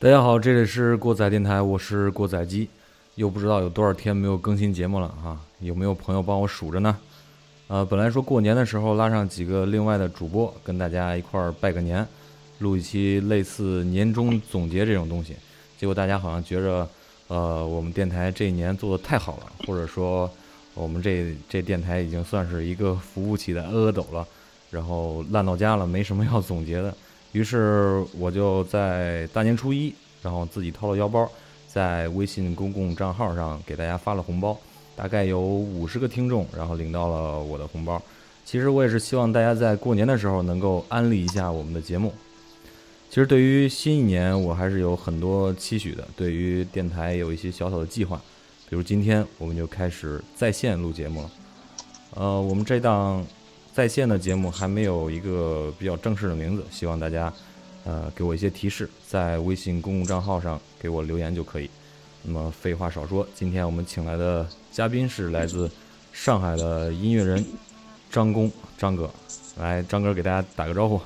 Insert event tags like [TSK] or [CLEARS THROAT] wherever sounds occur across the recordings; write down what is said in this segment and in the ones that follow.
大家好，这里是过载电台，我是过载机。又不知道有多少天没有更新节目了啊？有没有朋友帮我数着呢？呃，本来说过年的时候拉上几个另外的主播，跟大家一块儿拜个年，录一期类似年终总结这种东西。结果大家好像觉着，呃，我们电台这一年做的太好了，或者说我们这这电台已经算是一个服务器的阿斗了，然后烂到家了，没什么要总结的。于是我就在大年初一，然后自己掏了腰包，在微信公共账号上给大家发了红包，大概有五十个听众，然后领到了我的红包。其实我也是希望大家在过年的时候能够安利一下我们的节目。其实对于新一年，我还是有很多期许的，对于电台有一些小小的计划，比如今天我们就开始在线录节目了。呃，我们这档。在线的节目还没有一个比较正式的名字，希望大家，呃，给我一些提示，在微信公共账号上给我留言就可以。那么废话少说，今天我们请来的嘉宾是来自上海的音乐人张工张哥，来，张哥给大家打个招呼。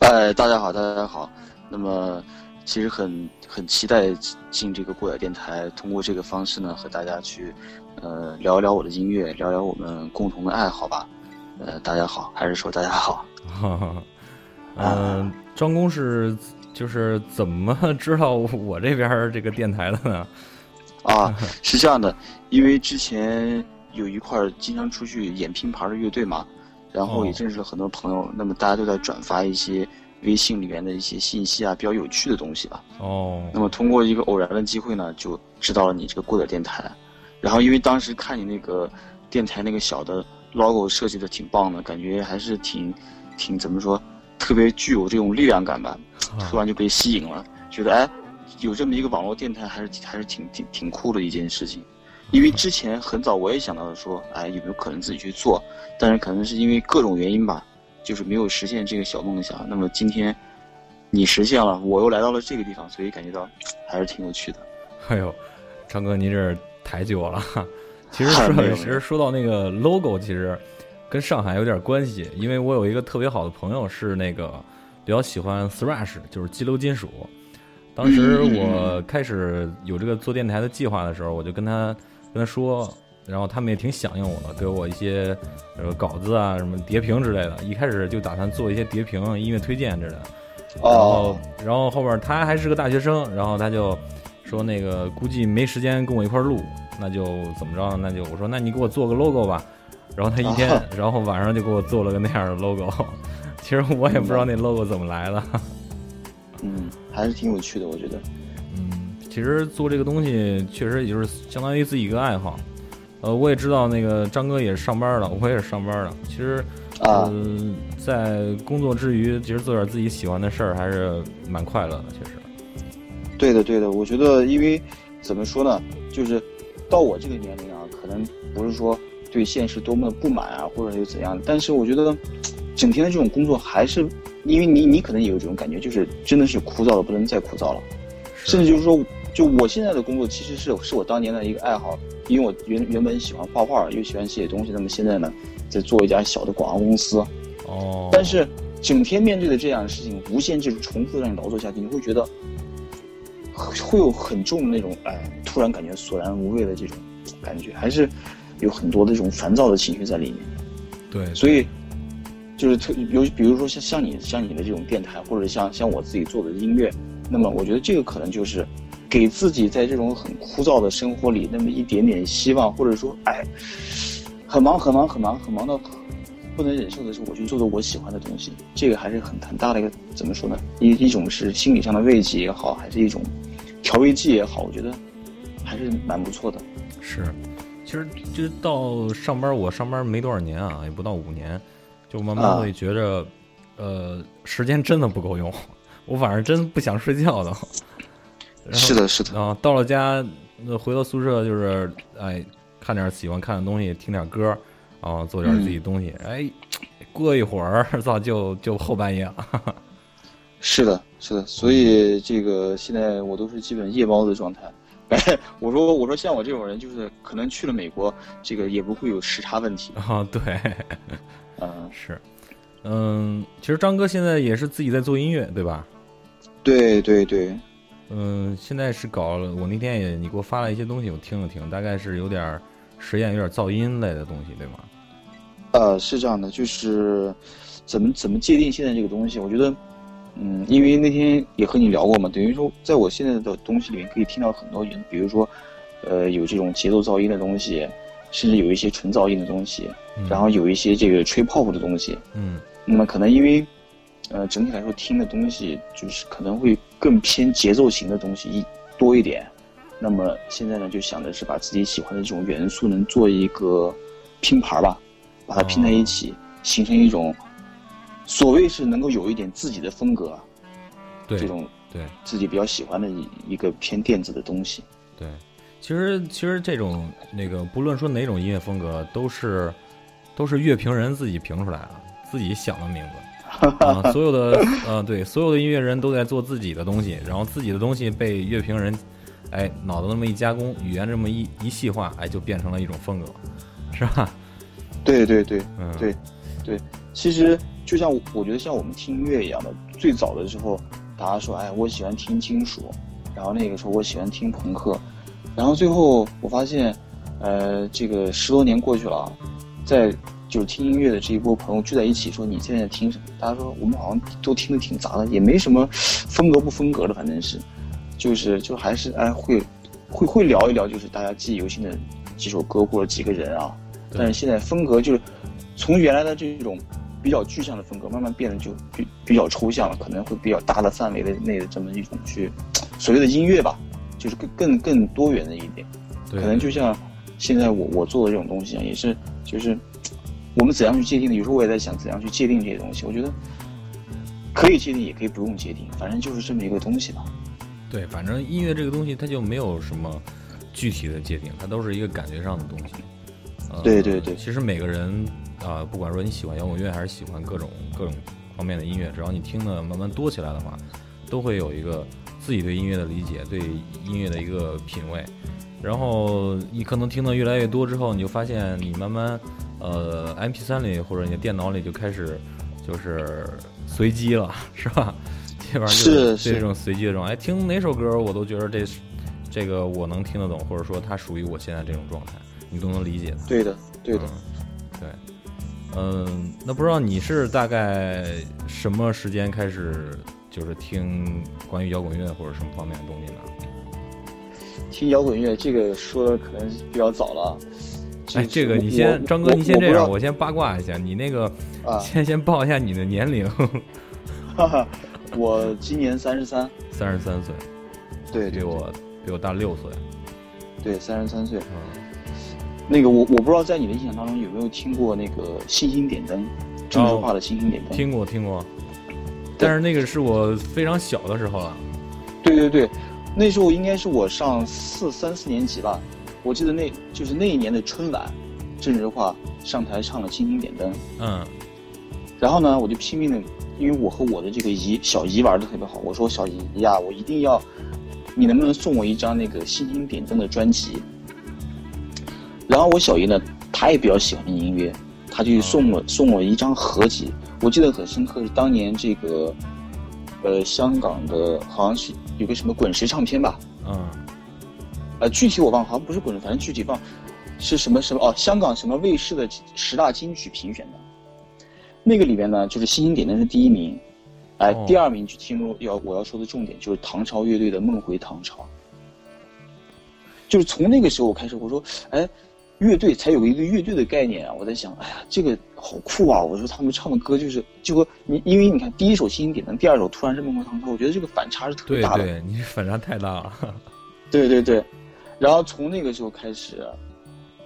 哎，大家好，大家好。那么，其实很很期待进这个过载电台，通过这个方式呢，和大家去，呃，聊一聊我的音乐，聊聊我们共同的爱好吧。呃，大家好，还是说大家好？[LAUGHS] 嗯，张工是就是怎么 [LAUGHS] 知道我这边这个电台的呢？啊，是这样的，因为之前有一块经常出去演拼盘的乐队嘛，然后也认识了很多朋友，那么大家都在转发一些微信里面的一些信息啊，比较有趣的东西吧。哦。那么通过一个偶然的机会呢，就知道了你这个过载电台，然后因为当时看你那个电台那个小的。Logo 设计的挺棒的，感觉还是挺，挺怎么说，特别具有这种力量感吧。突然就被吸引了，觉得哎，有这么一个网络电台，还是还是挺挺挺酷的一件事情。因为之前很早我也想到说，哎，有没有可能自己去做？但是可能是因为各种原因吧，就是没有实现这个小梦想。那么今天你实现了，我又来到了这个地方，所以感觉到还是挺有趣的。哎呦，张哥，您这抬举我了。其实说，其实说到那个 logo，其实跟上海有点关系，因为我有一个特别好的朋友是那个比较喜欢 thrash，就是激流金属。当时我开始有这个做电台的计划的时候，我就跟他跟他说，然后他们也挺响应我的，给我一些呃稿子啊、什么叠屏之类的。一开始就打算做一些叠屏、音乐推荐之类的。然后，然后后边他还是个大学生，然后他就说那个估计没时间跟我一块录。那就怎么着？那就我说，那你给我做个 logo 吧。然后他一天，然后晚上就给我做了个那样的 logo。[LAUGHS] 其实我也不知道那 logo 怎么来的。嗯，还是挺有趣的，我觉得。嗯，其实做这个东西确实也就是相当于自己一个爱好。呃，我也知道那个张哥也是上班的，我也是上班的。其实，嗯，在工作之余，其实做点自己喜欢的事儿还是蛮快乐的。其实。对的，对的。我觉得，因为怎么说呢，就是。到我这个年龄啊，可能不是说对现实多么的不满啊，或者是怎样，但是我觉得，整天的这种工作还是，因为你你可能也有这种感觉，就是真的是枯燥的不能再枯燥了，甚至就是说，就我现在的工作其实是是我当年的一个爱好，因为我原原本喜欢画画，又喜欢写东西，那么现在呢，在做一家小的广告公司，哦，但是整天面对的这样的事情，无限制重复让你劳作下去，你会觉得。会有很重的那种，哎，突然感觉索然无味的这种感觉，还是有很多的这种烦躁的情绪在里面。对，所以就是特有，比如说像像你像你的这种电台，或者像像我自己做的音乐，那么我觉得这个可能就是给自己在这种很枯燥的生活里那么一点点希望，或者说，哎，很忙很忙很忙很忙到不能忍受的时候，我去做做我喜欢的东西，这个还是很很大的一个怎么说呢？一一种是心理上的慰藉也好，还是一种。调味剂也好，我觉得还是蛮不错的。是，其实就到上班，我上班没多少年啊，也不到五年，就慢慢会觉着，呃，时间真的不够用。[LAUGHS] 我晚上真不想睡觉的。是的，是的。然后到了家，回到宿舍就是哎，看点喜欢看的东西，听点歌，然后做点自己东西。哎，过一会儿，[LAUGHS] 早就就后半夜了。是的，是的，所以这个现在我都是基本夜猫子状态。哎，我说我说像我这种人，就是可能去了美国，这个也不会有时差问题啊。对，[LAUGHS] 嗯，是，嗯，其实张哥现在也是自己在做音乐，对吧？对对对，嗯，现在是搞了，我那天也你给我发了一些东西，我听了听，大概是有点实验，有点噪音类的东西，对吗？呃，是这样的，就是怎么怎么界定现在这个东西？我觉得，嗯，因为那天也和你聊过嘛，等于说，在我现在的东西里面可以听到很多，比如说，呃，有这种节奏噪音的东西，甚至有一些纯噪音的东西，然后有一些这个吹泡泡的东西，嗯，那么可能因为，呃，整体来说听的东西就是可能会更偏节奏型的东西一多一点，那么现在呢，就想的是把自己喜欢的这种元素能做一个拼盘吧。把它拼在一起，形成一种所谓是能够有一点自己的风格，对这种对自己比较喜欢的一一个偏电子的东西。对，其实其实这种那个不论说哪种音乐风格，都是都是乐评人自己评出来的，自己想的名字 [LAUGHS] 啊。所有的呃对，所有的音乐人都在做自己的东西，然后自己的东西被乐评人哎脑子那么一加工，语言这么一一细化，哎就变成了一种风格，是吧？对对对，嗯，对，对，其实就像我觉得像我们听音乐一样的，最早的时候，大家说，哎，我喜欢听金属，然后那个时候我喜欢听朋克，然后最后我发现，呃，这个十多年过去了，在就是听音乐的这一波朋友聚在一起说，你现在听什么？大家说我们好像都听的挺杂的，也没什么风格不风格的，反正是，就是就还是哎会会会聊一聊，就是大家记忆犹新的几首歌或者几个人啊。但是现在风格就是从原来的这种比较具象的风格，慢慢变得就比比较抽象了，可能会比较大的范围的内的这么一种去所谓的音乐吧，就是更更更多元的一点。可能就像现在我我做的这种东西啊，也是就是我们怎样去界定的？有时候我也在想怎样去界定这些东西。我觉得可以界定，也可以不用界定，反正就是这么一个东西吧。对，反正音乐这个东西它就没有什么具体的界定，它都是一个感觉上的东西。对对对，其实每个人啊，不管说你喜欢摇滚乐还是喜欢各种各种方面的音乐，只要你听的慢慢多起来的话，都会有一个自己对音乐的理解，对音乐的一个品味。然后你可能听的越来越多之后，你就发现你慢慢呃，M P 三里或者你的电脑里就开始就是随机了，是吧？基本上就是这种随机的这种，哎，听哪首歌我都觉得这这个我能听得懂，或者说它属于我现在这种状态。你都能理解的，对的，对的，对，嗯，那不知道你是大概什么时间开始就是听关于摇滚乐或者什么方面的东西呢？听摇滚乐这个说的可能比较早了。哎，这个你先，张哥，你先这样，我先八卦一下，你那个 [LAUGHS] 先先报一下你的年龄。哈哈，我今年三十三，三十三岁，对，比我比我大六岁，对，三十三岁，嗯。那个我我不知道在你的印象当中有没有听过那个星星点灯，郑智化的星星点灯。听过听过，但是那个是我非常小的时候了。对对对，那时候应该是我上四三四年级吧，我记得那就是那一年的春晚，郑智化上台唱了星星点灯。嗯。然后呢，我就拼命的，因为我和我的这个姨小姨玩的特别好，我说小姨呀，我一定要，你能不能送我一张那个星星点灯的专辑？然后我小姨呢，她也比较喜欢音乐，她就送我送我一张合集。我记得很深刻，是当年这个，呃，香港的好像是有个什么滚石唱片吧，嗯，呃，具体我忘，好像不是滚石，反正具体忘，是什么什么哦，香港什么卫视的十大金曲评选的，那个里边呢，就是《星星点灯》是第一名，哎，第二名就听入要我要说的重点就是唐朝乐队的《梦回唐朝》，就是从那个时候我开始，我说，哎。乐队才有一个乐队的概念啊！我在想，哎呀，这个好酷啊！我说他们唱的歌就是，就和你，因为你看第一首《星星点灯》，第二首突然是《梦回唐朝》，我觉得这个反差是特别大的。对对，你反差太大了。[LAUGHS] 对对对，然后从那个时候开始，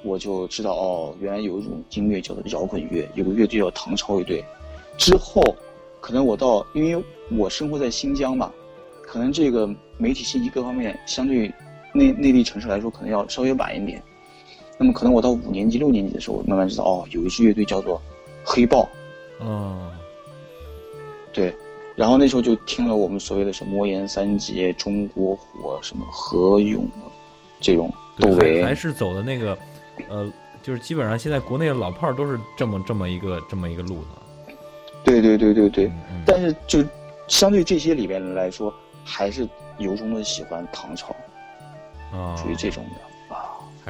我就知道哦，原来有一种音乐叫做摇滚乐，有个乐队叫唐朝乐队。之后，可能我到，因为我生活在新疆嘛，可能这个媒体信息各方面相对内内地城市来说，可能要稍微晚一点。那么可能我到五年级、六年级的时候，慢慢知道哦，有一支乐队叫做黑豹。嗯，对，然后那时候就听了我们所谓的什么魔岩三杰、中国火、什么何勇这种窦唯，还是走的那个，呃，就是基本上现在国内的老炮儿都是这么这么一个这么一个路子。对对对对对，但是就相对这些里边来说，还是由衷的喜欢唐朝，啊，属于这种的啊。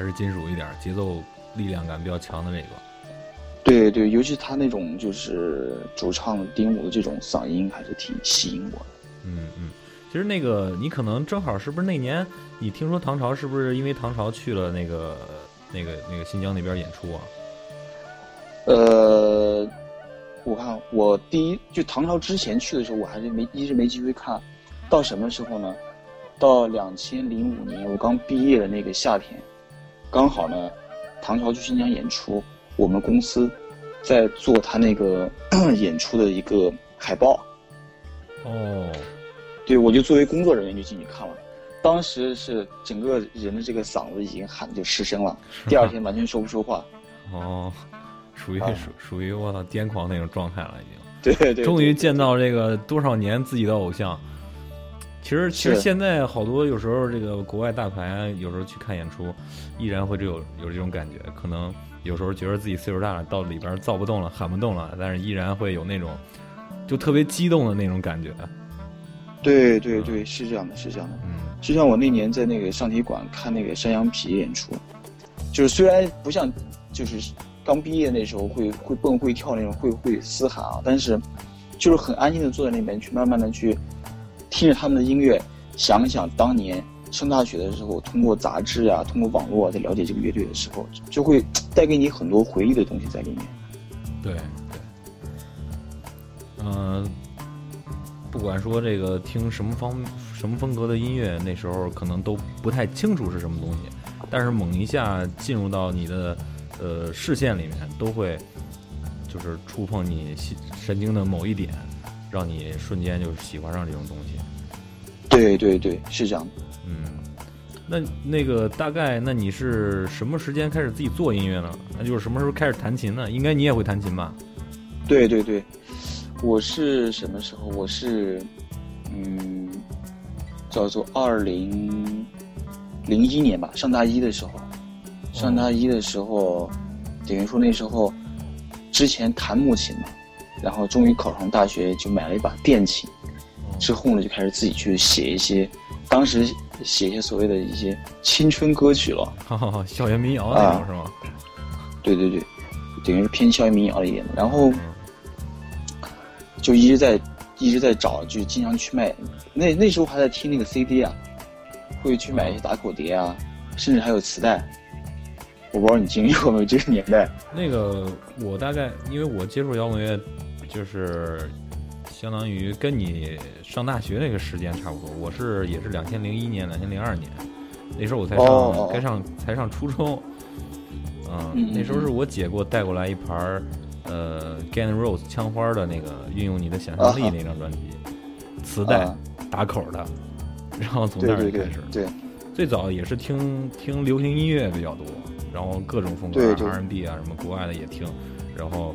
还是金属一点，节奏力量感比较强的那个。对对，尤其他那种就是主唱丁武的这种嗓音，还是挺吸引我的。嗯嗯，其实那个你可能正好是不是那年你听说唐朝是不是因为唐朝去了那个那个那个新疆那边演出啊？呃，我看我第一就唐朝之前去的时候，我还是没一直没机会看。到什么时候呢？到两千零五年我刚毕业的那个夏天，刚好呢，唐朝去新疆演出，我们公司在做他那个 [CLEARS THROAT] 演出的一个海报。哦，对，我就作为工作人员就进去看了。当时是整个人的这个嗓子已经喊就失声了，[LAUGHS] 第二天完全说不出话。哦，属于啊属属于我操癫狂那种状态了，已经。对对对，终于见到这个多少年自己的偶像。其实，其实现在好多有时候这个国外大牌有时候去看演出，依然会有有这种感觉。可能有时候觉得自己岁数大了，到里边造不动了，喊不动了，但是依然会有那种就特别激动的那种感觉。对对对，是这样的，是这样的。嗯就像我那年在那个上体馆看那个山羊皮演出，就是虽然不像就是刚毕业那时候会会蹦会跳那种会会嘶喊啊，但是就是很安静的坐在那边去慢慢的去听着他们的音乐，想想当年上大学的时候，通过杂志啊，通过网络在了解这个乐队的时候，就会带给你很多回忆的东西在里面。对对，嗯、不管说这个听什么方什么风格的音乐，那时候可能都不太清楚是什么东西，但是猛一下进入到你的呃视线里面，都会就是触碰你心神经的某一点，让你瞬间就喜欢上这种东西。对对对，是这样的。嗯，那那个大概，那你是什么时间开始自己做音乐呢？那就是什么时候开始弹琴呢？应该你也会弹琴吧？对对对，我是什么时候？我是，嗯，叫做二零零一年吧，上大一的时候，上大一的时候，等于说那时候之前弹木琴嘛，然后终于考上大学，就买了一把电琴，哦之后呢就开始自己去写一些，当时写一些所谓的一些青春歌曲了。哈哈哈，校园民谣那种、啊是吗？对对对，等于是偏校园民谣一点的。然后嗯就一直在一直在找，就经常去卖。那那时候还在听那个 CD 啊，会去买一些打口碟啊，甚至还有磁带。我不知道你经历过没有这个年代。那个我大概因为我接触摇滚乐，就是相当于跟你上大学那个时间差不多。我是也是两千零一年、两千零二年，那时候我才上、该上才上初中。嗯，嗯那时候是我姐给我带过来一盘儿，呃，Guns N' Roses 枪花的那个《运用你的想象力那张专辑，磁带、啊打口的，然后从那对对对儿就开始。对最早也是听听流行音乐比较多，然后各种风格对对 R&B 啊，什么国外的也听，然后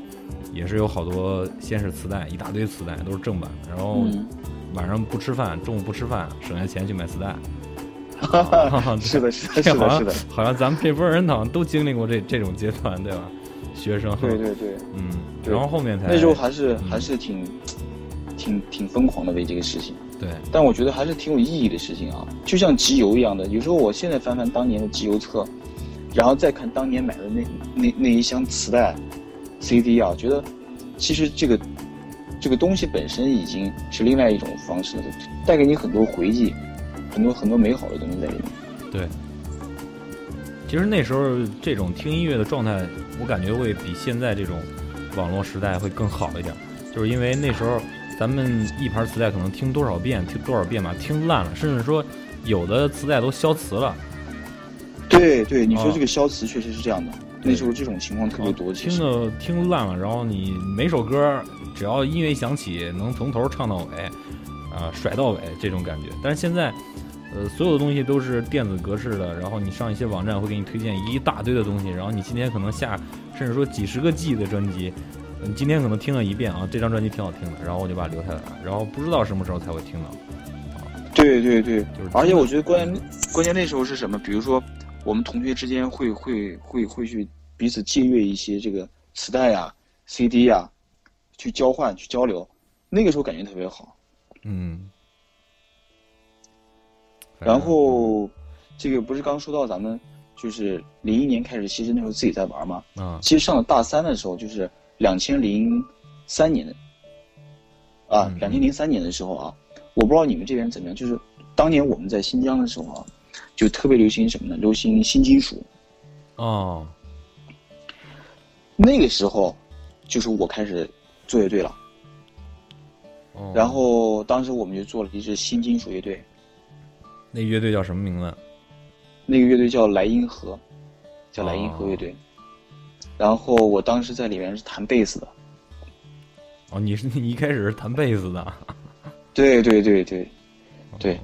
也是有好多，先是磁带，一大堆磁带都是正版，然后嗯，晚上不吃饭，中午不吃饭，省下钱去买磁带。哈哈啊哈，是的，是的，是的，好像是的，好像咱们这波人好像都经历过这这种阶段，对吧？学生，对对对。嗯，然后后面才那时候还是嗯还是挺挺挺疯狂的为这个事情。对，但我觉得还是挺有意义的事情啊，就像集邮一样的。有时候我现在翻翻当年的集邮册，然后再看当年买的那那那一箱磁带、CD 啊，觉得其实这个这个东西本身已经是另外一种方式了，带给你很多回忆，很多很多美好的东西在里面。对，其实那时候这种听音乐的状态，我感觉会比现在这种网络时代会更好一点，就是因为那时候咱们一盘磁带可能听多少遍，听多少遍吧，听烂了，甚至说有的磁带都消磁了，对对，你说啊这个消磁确实是这样的，对那时候这种情况特别多。听的听烂了，然后你每首歌只要音乐一响起，能从头唱到尾，啊、甩到尾这种感觉。但是现在，呃，所有的东西都是电子格式的，然后你上一些网站会给你推荐一大堆的东西，然后你今天可能下，甚至说几十个 G 的专辑，你今天可能听了一遍啊，这张专辑挺好听的，然后我就把它留下来了，然后不知道什么时候才会听到。对对对就是，而且我觉得关键关键那时候是什么？比如说，我们同学之间会会会会去彼此借阅一些这个磁带呀、CD 呀，去交换去交流，那个时候感觉特别好。嗯，然后这个不是刚说到咱们就是零一年开始，其实那时候自己在玩嘛。啊其实上了大三的时候，就是两千零三年的啊嗯，两千零三年的时候啊，我不知道你们这边怎么样，就是当年我们在新疆的时候啊，就特别流行什么呢？流行新金属。哦那个时候，就是我开始做乐队了。哦，然后当时我们就做了一支新金属乐队，那乐队叫什么名字？那个乐队叫莱茵河，叫莱茵河乐哦队。然后我当时在里面是弹贝斯的。哦，你是你一开始是弹贝斯的，对对对对，对哦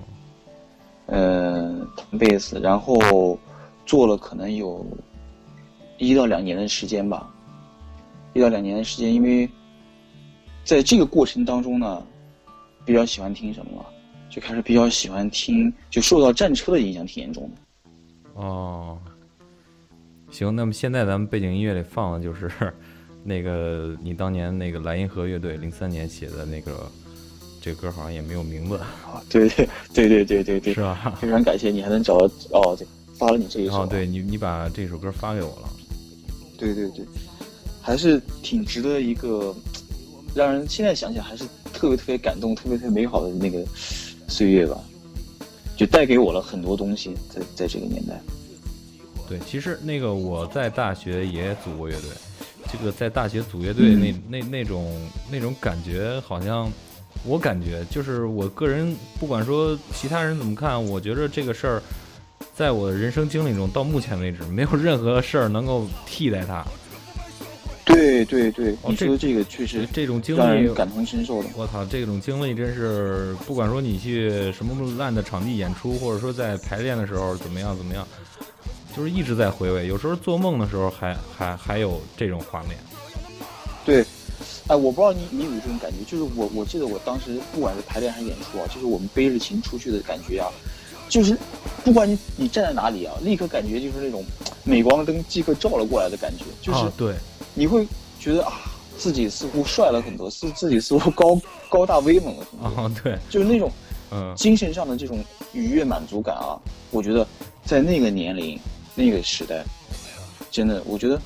呃，弹贝斯，然后做了可能有一到两年的时间吧，一到两年的时间，因为在这个过程当中呢，比较喜欢听什么了，就开始比较喜欢听，就受到战车的影响挺严重的。哦，行，那么现在咱们背景音乐里放的就是 [LAUGHS] 那个你当年那个莱茵河乐队零三年写的那个，这歌好像也没有名字，啊，对对对对对对。对是，吧？非常感谢你还能找到哦，对，发了你这一首，哦，对你你把这首歌发给我了，对对对，还是挺值得一个，让人现在想想还是特别特别感动、特别特别美好的那个岁月吧，就带给我了很多东西在，在这个年代。对，其实那个我在大学也组过乐队，这个在大学组乐队那、那那种那种感觉，好像我感觉就是我个人，不管说其他人怎么看，我觉得这个事儿，在我的人生经历中，到目前为止，没有任何事儿能够替代它。对对对，你说这个确实这种经历，感同身受的。我操，这种经历真是，不管说你去什么烂的场地演出，或者说在排练的时候怎么样怎么样，就是一直在回味。有时候做梦的时候还还还有这种画面。对，哎，我不知道你你有没有这种感觉，就是我我记得我当时不管是排练还是演出啊，就是我们背着琴出去的感觉啊，就是不管你你站在哪里啊，立刻感觉就是那种镁光灯即刻照了过来的感觉，就是啊，对，你会觉得啊，自己似乎帅了很多，自自己似乎高高大威猛了很多，啊，对，就是那种嗯，精神上的这种愉悦满足感啊，我觉得在那个年龄、那个时代，真的，我觉得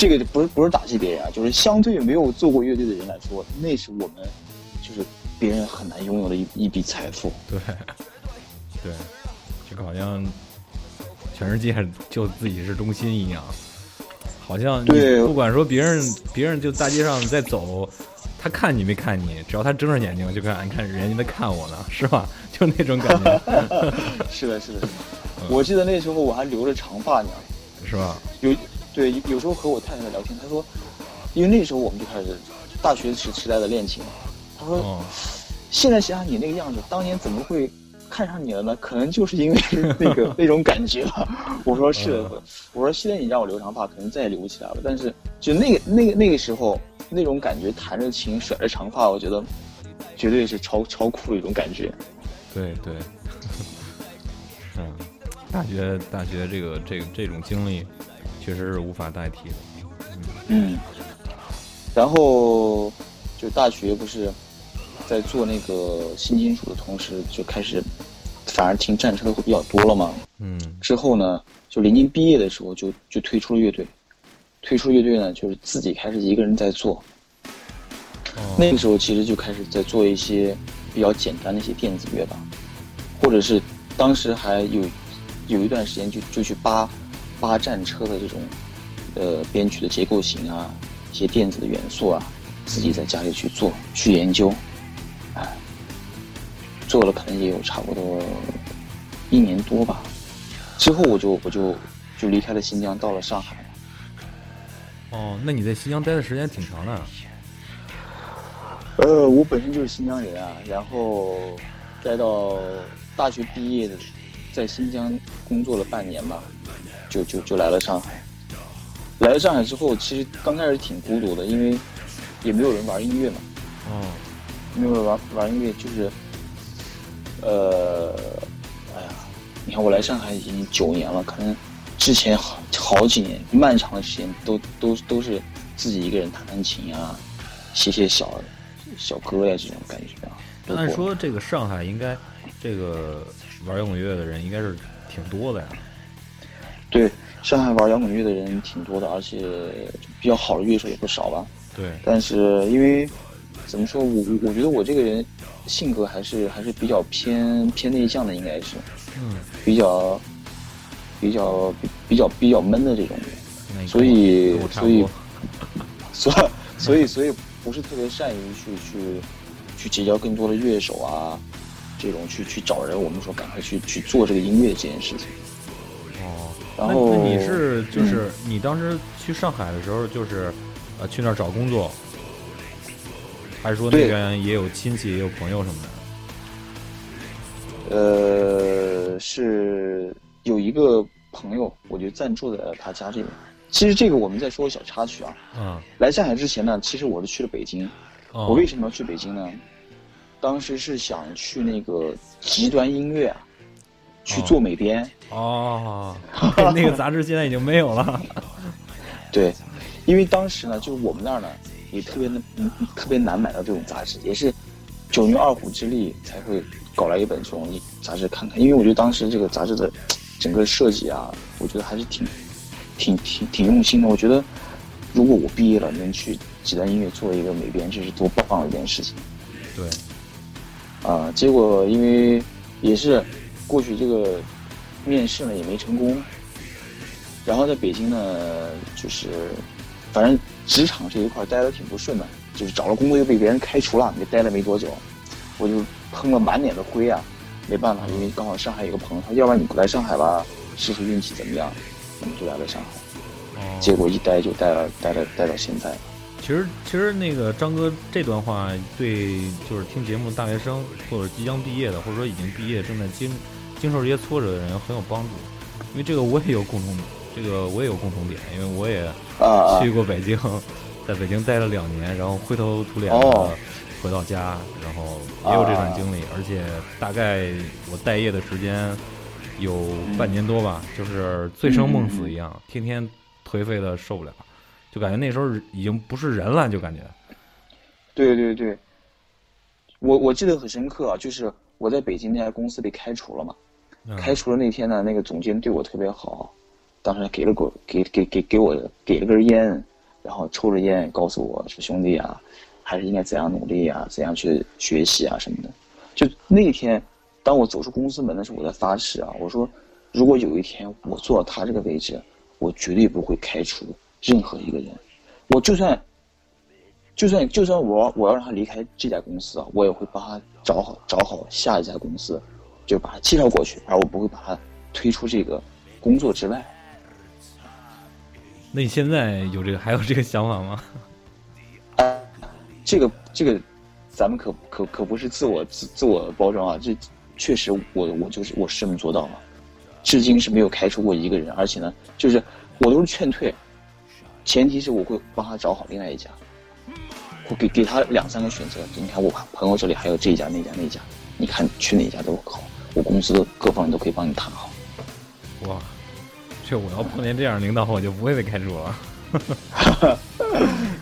这个不是不是打击别人啊，就是相对没有做过乐队的人来说，那是我们就是别人很难拥有的一一笔财富。对，对，这个好像全世界就自己是中心一样，好像你对不管说别人别人就大街上在走，他看你没看你，只要他睁着眼睛就看，你看人家在看我呢，是吧？[LAUGHS] 就那种感觉，是的，是的，是的。我记得那时候我还留着长发呢，是吧？有对有时候和我太太聊天，她说，因为那时候我们就开始大学时时代的恋情，她说。哦，现在想想你那个样子，当年怎么会看上你了呢？可能就是因为 [LAUGHS] 那个那种感觉吧。我说是的，我说现在你让我留长发，可能再也留不起来了。但是就那个那个那个时候那种感觉，弹着琴甩着长发，我觉得绝对是超超酷的一种感觉。对对，[LAUGHS] 是啊，大学大学这个这个这种经历，确实是无法代替的。嗯，然后就大学不是在做那个新金属的同时，就开始反而听战车会比较多了嘛。嗯之后呢，就临近毕业的时候就就退出了乐队，退出乐队呢，就是自己开始一个人在做。哦那个时候其实就开始在做一些比较简单的一些电子乐吧，或者是当时还有有一段时间就就去扒扒战车的这种呃编曲的结构型啊，一些电子的元素啊，自己在家里去做去研究，哎，做了可能也有差不多一年多吧。之后我就我就就离开了新疆，到了上海。哦，那你在新疆待的时间挺长的。呃，我本身就是新疆人啊，然后待到大学毕业的，在新疆工作了半年吧，就就就来了上海。来了上海之后，其实刚开始挺孤独的，因为也没有人玩音乐嘛，哦，没有人玩玩音乐，就是，呃，哎呀，你看我来上海已经九年了，可能之前好好几年漫长的时间都都都是自己一个人弹弹琴啊，写写小小歌呀这种感觉啊。按说这个上海应该，这个玩摇滚乐的人应该是挺多的呀。对，上海玩摇滚乐的人挺多的，而且比较好的乐手也不少吧。对。但是因为怎么说，我我觉得我这个人性格还是还是比较偏偏内向的，应该是。嗯。比较比较比较比较闷的这种人，所以所以所所以所以不是特别善于去去。去结交更多的乐手啊，这种去去找人，我们说赶快去去做这个音乐这件事情。哦，然后那你是就是你当时去上海的时候，就是呃去那儿找工作，还是说那边也有亲戚也有朋友什么的？呃，是有一个朋友，我就暂住在他家这边。其实这个我们再说个小插曲啊。嗯。来上海之前呢，其实我是去了北京。我为什么要去北京呢？当时是想去那个极端音乐啊，去做美编哦。那个杂志现在已经没有了。对，因为当时呢，就是我们那儿呢，也特别的，特别难买到这种杂志，也是九牛二虎之力才会搞来一本这种杂志看看。因为我觉得当时这个杂志的整个设计啊，我觉得还是挺、挺、挺、挺用心的。我觉得如果我毕业了，能去极端音乐做一个美编，这是多棒的一件事情。对。啊，结果因为也是过去这个面试呢也没成功，然后在北京呢就是反正职场这一块待的挺不顺的，就是找了工作又被别人开除了，也待了没多久，我就喷了满脸的灰啊，没办法，因为刚好上海有个朋友，他要不然你不来上海吧，试试运气怎么样？我们就来了上海，结果一待就待了待了待到现在。其实，其实那个张哥这段话对就是听节目的大学生，或者即将毕业的，或者说已经毕业正在经经受这些挫折的人很有帮助。因为这个我也有共同，这个我也有共同点，因为我也去过北京，在北京待了两年，然后灰头土脸的回到家，然后也有这段经历。而且大概我待业的时间有半年多吧，就是醉生梦死一样，天天颓废的受不了。就感觉那时候已经不是人了，就感觉。对对对，我我记得很深刻啊，就是我在北京那家公司被开除了嘛。开除了那天呢，那个总监对我特别好，当时给了我给给给给我给了根烟，然后抽着烟告诉我说：“兄弟啊，还是应该怎样努力啊，怎样去学习啊什么的。”就那天，当我走出公司门的时候，我在发誓啊，我说：“如果有一天我坐到他这个位置，我绝对不会开除。”任何一个人，我就算，就算就算我我要让他离开这家公司啊，我也会帮他找好找好下一家公司，就把他介绍过去，而我不会把他推出这个工作之外。那你现在有这个还有这个想法吗？啊，这个这个，咱们可可可不是自我自自我包装啊，这确实我我就是我是这么做到了，至今是没有开除过一个人，而且呢，就是我都是劝退。前提是我会帮他找好另外一家，我给给他两三个选择。你看我朋友这里还有这一家那家那家，你看去哪家都好，我公司的各方面都可以帮你谈好。哇，这我要碰见这样领导，我就不会被开除了。[LAUGHS]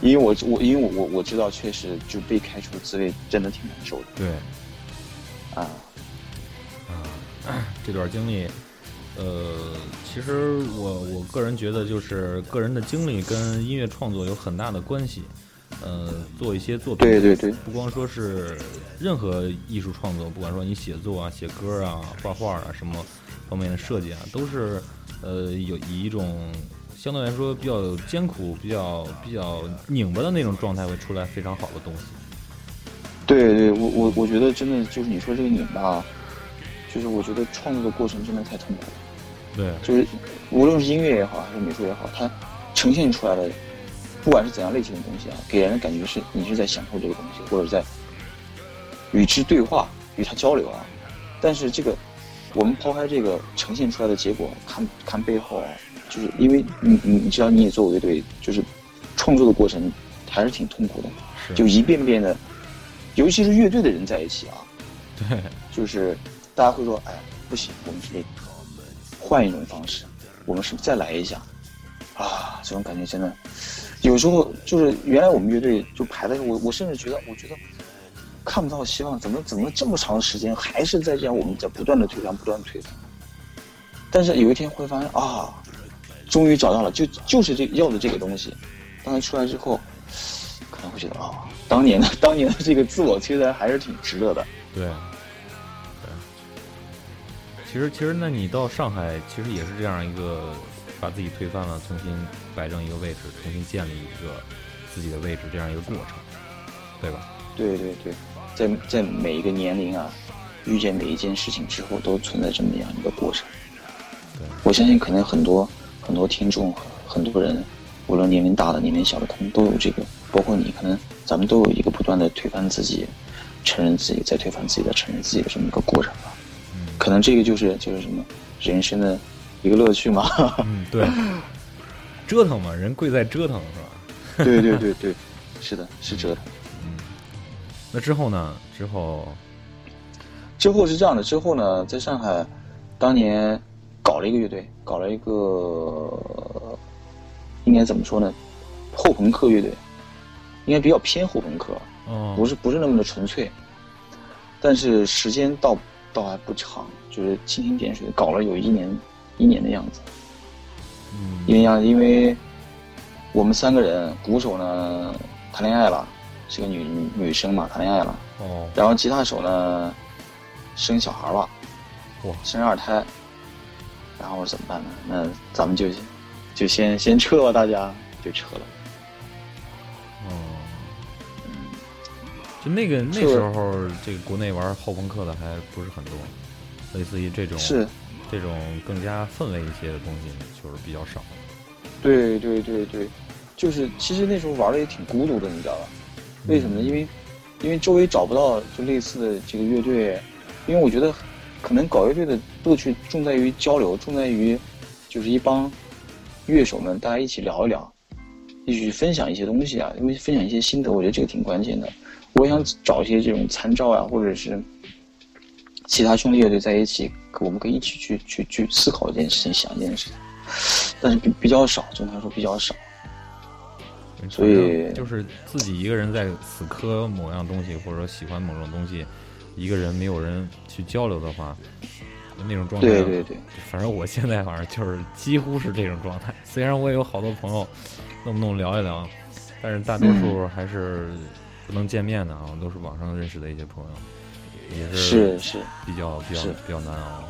因为我我因为我我我知道，确实就被开除的滋味真的挺难受的。对，啊啊，[CLEARS THROAT] 这段经历。呃，其实我我个人觉得，就是个人的经历跟音乐创作有很大的关系。呃，做一些作品，对对对，不光说是任何艺术创作，不管说你写作啊、写歌啊、画画啊什么方面的设计啊，都是呃有以一种相对来说比较艰苦、比较比较拧巴的那种状态，会出来非常好的东西。对对，我我我觉得真的就是你说这个拧巴，就是我觉得创作的过程真的太痛苦了。对，就是无论是音乐也好，还是美术也好，它呈现出来的，不管是怎样类型的东西啊，给人的感觉是你是在享受这个东西，或者在与之对话、与它交流啊。但是这个，我们抛开这个呈现出来的结果，看看背后啊，就是因为你你你知道，你也做过乐队，就是创作的过程还是挺痛苦的，就一遍遍的，尤其是乐队的人在一起啊，[LAUGHS] 对，就是大家会说，哎，不行，我们是得。换一种方式，我们是不是再来一下？啊，这种感觉真的，有时候就是原来我们乐队就排的时候，我我甚至觉得，我觉得看不到希望，怎么怎么这么长时间还是在这样，我们在不断的推翻，不断推翻。但是有一天会发现啊，终于找到了，就就是这要的这个东西。当它出来之后，可能会觉得啊，当年的当年的这个自我摧残还是挺值得的。对，对。其实其实，那你到上海，其实也是这样一个，把自己推翻了，重新摆正一个位置，重新建立一个自己的位置，这样一个过程，对吧？对对对，在在每一个年龄啊，遇见每一件事情之后，都存在这么样一个过程。我相信，可能很多很多听众，很多人，无论年龄大的、年龄小的，他们都有这个，包括你，可能咱们都有一个不断的推翻自己、承认自己、再推翻自己、再承认自己的这么一个过程吧。可能这个就是就是什么人生的一个乐趣嘛。嗯，对，折腾嘛，人贵在折腾，是吧？对对对对，是的，是折腾。嗯，那之后呢？之后，之后是这样的。之后呢，在上海，当年。搞了一个乐队，搞了一个，应该怎么说呢？后朋克乐队，应该比较偏后朋克，不是不是那么的纯粹。但是时间倒倒还不长，就是蜻蜓点水，搞了有一年一年的样子。嗯，因为样，因为我们三个人，鼓手呢谈恋爱了，是个女女生嘛，谈恋爱了。哦。然后吉他手呢生小孩了，哇，生二胎。然后怎么办呢？那咱们就就先先撤吧，大家就撤了。哦，嗯，就那个那时候，这个国内玩后朋克的还不是很多，类似于这种是这种更加氛围一些的东西，就是比较少。对对对对，就是其实那时候玩的也挺孤独的，你知道吧？为什么呢？因为因为周围找不到就类似的这个乐队，因为我觉得。可能搞乐队的乐趣重在于交流，重在于就是一帮乐手们大家一起聊一聊，一起分享一些东西啊，因为分享一些心得，我觉得这个挺关键的。我想找一些这种参照啊，或者是其他兄弟乐队在一起，我们可以一起去去去思考一件事情，想一件事情，但是比比较少，总的来说比较少。所以就是自己一个人在死磕某样东西，或者说喜欢某种东西。一个人没有人去交流的话，那种状态，对对对，反正我现在反正就是几乎是这种状态。[LAUGHS] 虽然我也有好多朋友，弄不弄聊一聊，但是大多数还是不能见面的啊，都是网上认识的一些朋友，也是是是比较比较比较难熬。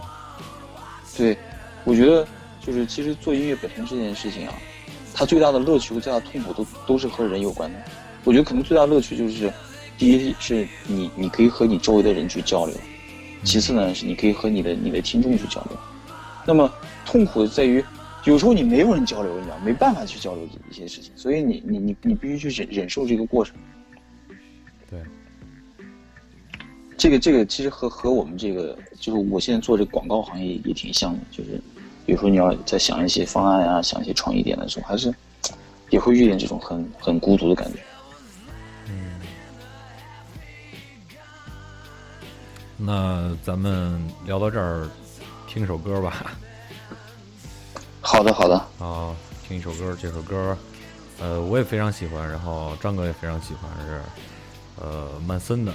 对，我觉得就是其实做音乐本身这件事情啊，它最大的乐趣和最大的痛苦都都是和人有关的。我觉得可能最大的乐趣就是。第一是你，你可以和你周围的人去交流；其次呢，是你可以和你的你的听众去交流。那么痛苦的在于，有时候你没有人交流，你知道，没办法去交流一些事情，所以你你你你必须去忍忍受这个过程。这个这个其实和和我们这个就是我现在做这个广告行业也挺像的，就是有时候你要在想一些方案啊，想一些创意点的时候，还是也会遇见这种很很孤独的感觉。嗯那咱们聊到这儿，听首歌吧。好的，好的。啊，听一首歌，这首歌，呃，我也非常喜欢，然后张哥也非常喜欢，是呃曼森的《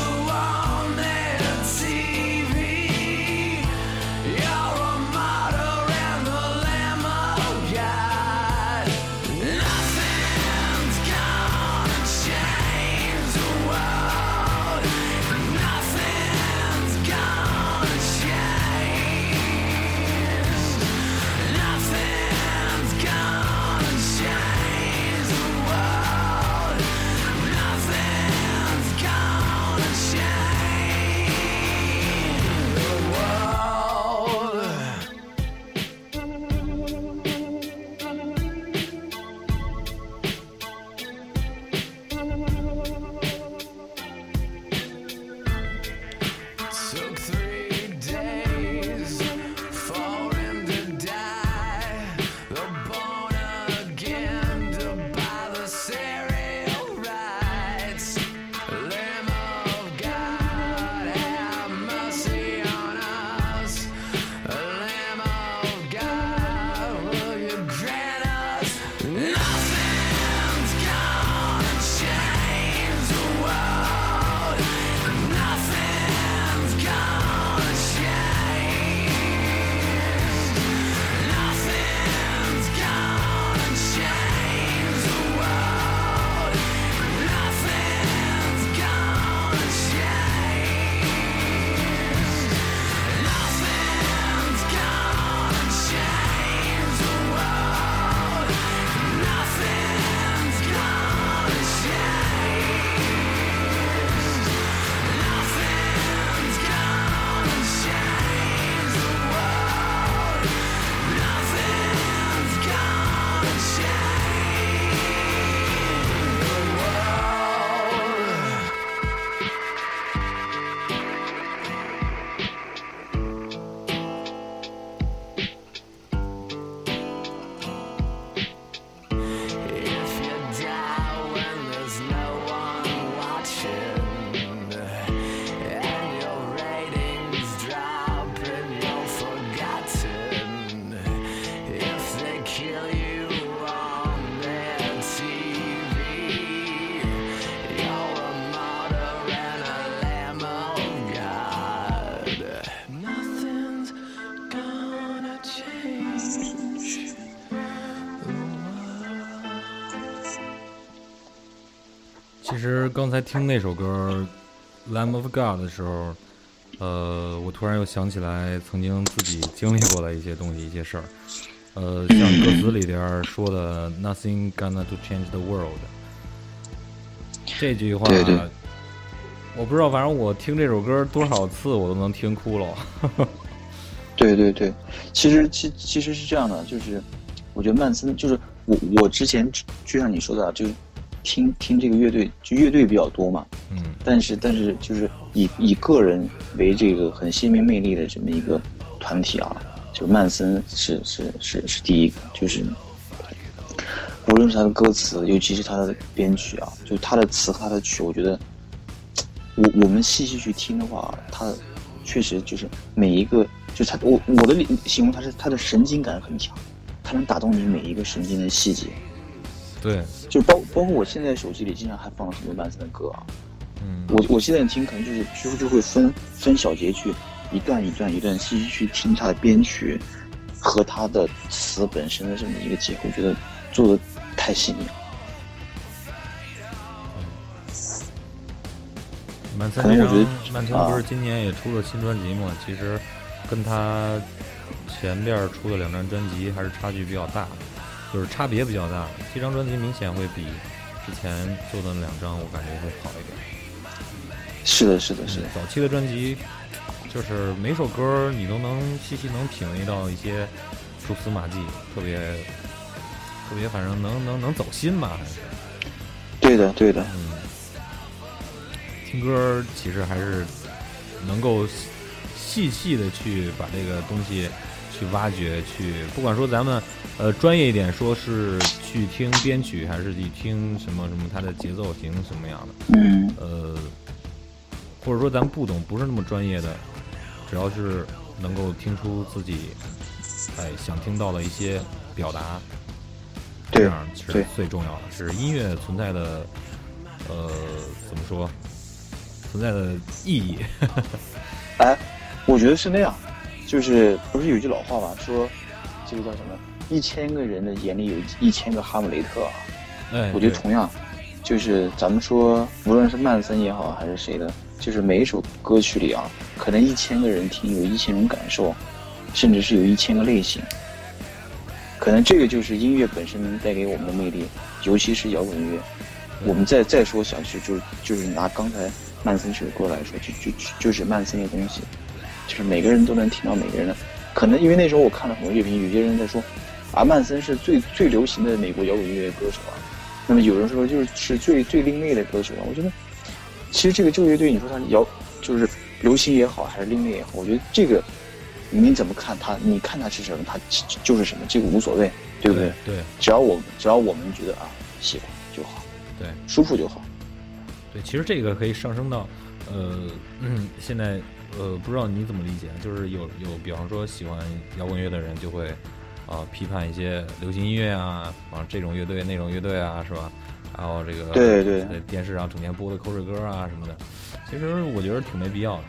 刚才听那首歌《Lamb of God》的时候，呃，我突然又想起来曾经自己经历过的一些东西、一些事儿。呃，像歌词里边说的 “Nothing gonna to change the world”，这句话，对对我不知道，反正我听这首歌多少次，我都能听哭了。[LAUGHS] 对对对，其实其其实是这样的，就是我觉得曼森就是我我之前就像你说的，就听听这个乐队，就乐队比较多嘛，嗯。但是但是就是以以个人为这个很鲜明魅力的这么一个团体啊，就曼森是是是是第一个，就是无论是他的歌词，尤其是他的编曲啊，就他的词和他的曲，我觉得我我们细细去听的话，他确实就是每一个，就他我我的理形容他是他的神经感很强，他能打动你每一个神经的细节，对，就包包括我现在手机里经常还放了很多曼森的歌啊，嗯，我我现在听可能就是就就会分分小节去一段一段一段细细去听他的编曲和他的词本身的这么一个结构，我觉得做的太细腻了。曼森这张可能我觉得曼森不是今年也出了新专辑吗？其实跟他前边出的两张专辑还是差距比较大，就是差别比较大。这张专辑明显会比之前做的那两张，我感觉会好一点。是的，是的，是的，早期的专辑，就是每首歌你都能细细能品味到一些蛛丝马迹，特别特别，反正能能能走心吧，还是对的，对的，嗯，听歌其实还是能够细细的去把这个东西去挖掘，去不管说咱们呃专业一点，说是去听编曲，还是去听什么什么它的节奏型什么样的，嗯，呃，或者说咱不懂，不是那么专业的，只要是能够听出自己哎想听到的一些表达，这样是对最重要的，是音乐存在的呃怎么说存在的意义。哎，我觉得是那样，就是不是有句老话嘛，说这个叫什么？一千个人的眼里有一千个哈姆雷特啊。哎，我觉得同样，就是咱们说，无论是曼森也好，还是谁的，就是每一首歌曲里啊，可能一千个人听有一千种感受，甚至是有一千个类型。可能这个就是音乐本身能带给我们的魅力，尤其是摇滚乐。我们再再说下去，就是就是拿刚才曼森这首歌来说，就就就就是曼森的东西，就是每个人都能听到每个人的。可能因为那时候我看了很多乐评，有些人在说，啊，曼森是最最流行的美国摇滚乐歌手啊。那么有人说就是是最最另类的歌手啊。我觉得，其实这个旧乐队，你说他摇就是流行也好，还是另类也好，我觉得这个你怎么看他？你看他是什么，他就就是什么，这个无所谓，对不对？对只要我只要我们觉得啊喜欢就好，对舒服就好。对，其实这个可以上升到呃，嗯，现在呃，不知道你怎么理解，就是有有，比方说喜欢摇滚乐的人就会啊、批判一些流行音乐啊，啊这种乐队那种乐队啊，是吧？还有这个对对在电视上整天播的口水歌啊什么的，其实我觉得挺没必要的。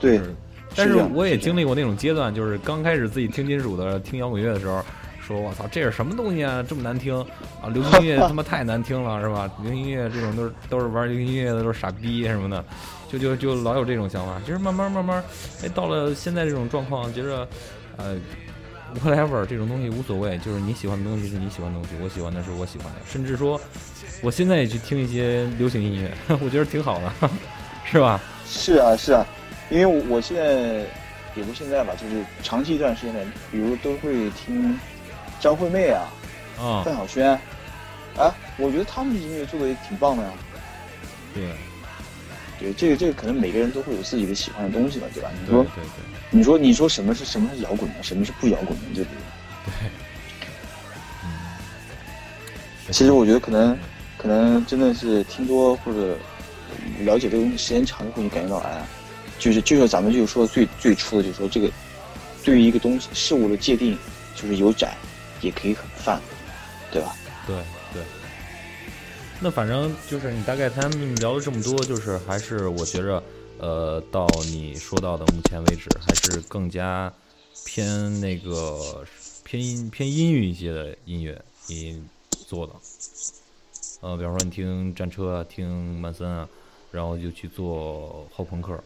对就，是但是我也经历过那种阶段，就是刚开始自己听金属的、听摇滚乐的时候，说我操，这是什么东西啊，这么难听啊！流行音乐他妈太难听了，是吧？流行音乐这种都是都是玩流行音乐的都是傻逼什么的，就就就老有这种想法。就是慢慢慢慢，哎，到了现在这种状况，觉着呃。whatever 这种东西无所谓，就是你喜欢的东西是你喜欢的东西，我喜欢的是我喜欢的，甚至说，我现在也去听一些流行音乐，[LAUGHS] 我觉得挺好的，[LAUGHS] 是吧？是啊是啊，因为我我现在也不现在吧，就是长期一段时间内，比如都会听张惠妹啊、啊、范晓萱，啊，我觉得他们的音乐做的也挺棒的呀。对，对，这个这个可能每个人都会有自己的喜欢的东西吧，对吧？你说对对。你说你说什么是什么是摇滚的，什么是不摇滚的，对不对？嗯，其实我觉得可能可能真的是听多或者了解这个东西时间长了，会你感觉到哎，就是就是咱们就是说最最初的，就是说这个对于一个东西事物的界定，就是有窄，也可以很泛，对吧？对对。那反正就是你大概咱们聊了这么多，就是还是我觉着，呃，到你说到的目前为止，还是更加偏那个偏音偏阴郁一些的音乐你做的。呃，比方说你听战车啊，听曼森啊，然后就去做后朋克。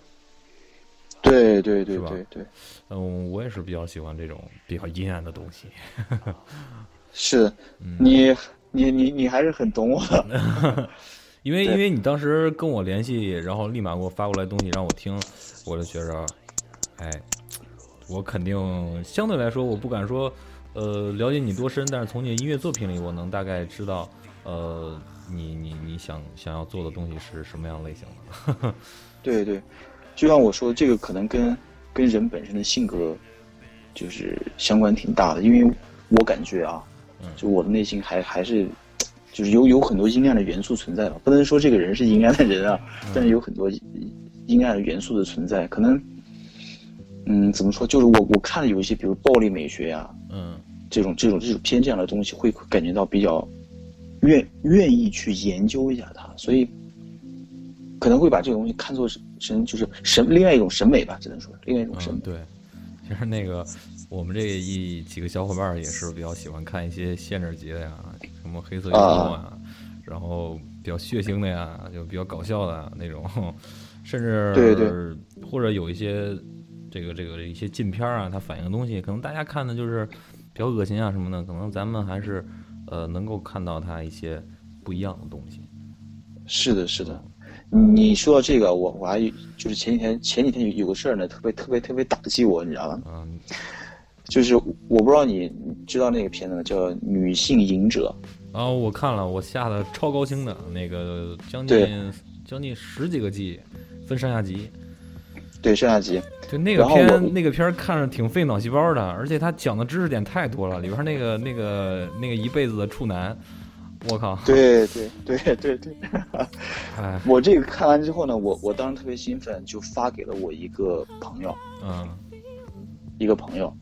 对对对对对，嗯，我也是比较喜欢这种比较阴暗的东西。[LAUGHS] 是嗯你你你你还是很懂我的。[LAUGHS] 因为因为你当时跟我联系，然后立马给我发过来东西让我听，我就觉着，哎，我肯定相对来说，我不敢说，呃，了解你多深，但是从你的音乐作品里，我能大概知道，呃，你你你想想要做的东西是什么样类型的。[LAUGHS] 对对，就像我说的，这个可能跟跟人本身的性格就是相关挺大的，因为我感觉啊嗯，就我的内心还还是 [TSK] 就是有有很多阴暗的元素存在吧，不能说这个人是阴暗的人啊，但是有很多阴暗的元素的存在，可能。嗯，怎么说？就是我我看了有一些，比如暴力美学啊，嗯这种这种这种偏这样的东西，会感觉到比较愿愿意去研究一下它，所以可能会把这个东西看作是神就是审另外一种审美吧，只能说另外一种审嗯，美。对，其实那个我们这一几个小伙伴也是比较喜欢看一些限制级的呀，什么黑色幽默啊，然后比较血腥的呀，就比较搞笑的啊那种，甚至对对或者有一些这个这个一些禁片啊，它反映的东西，可能大家看的就是比较恶心啊什么的，可能咱们还是呃能够看到它一些不一样的东西。是的，是的。你说到这个，我我还就是前几天前几天有有个事儿呢，特别特别特别打击我，你知道吗？嗯就是我不知道你你知道那个片子吗？叫《女性隐者然后我看了，我下的超高清的那个将近将近十几个 G，分上下集。》，对，上下集。就那个片，那个片儿看着挺费脑细胞的，而且他讲的知识点太多了，里边儿那个那个那个一辈子的处男，我靠，对对对对对。[LAUGHS] 哎，我这个看完之后呢，我我当时特别兴奋，就发给了我一个朋友，嗯一个朋友，嗯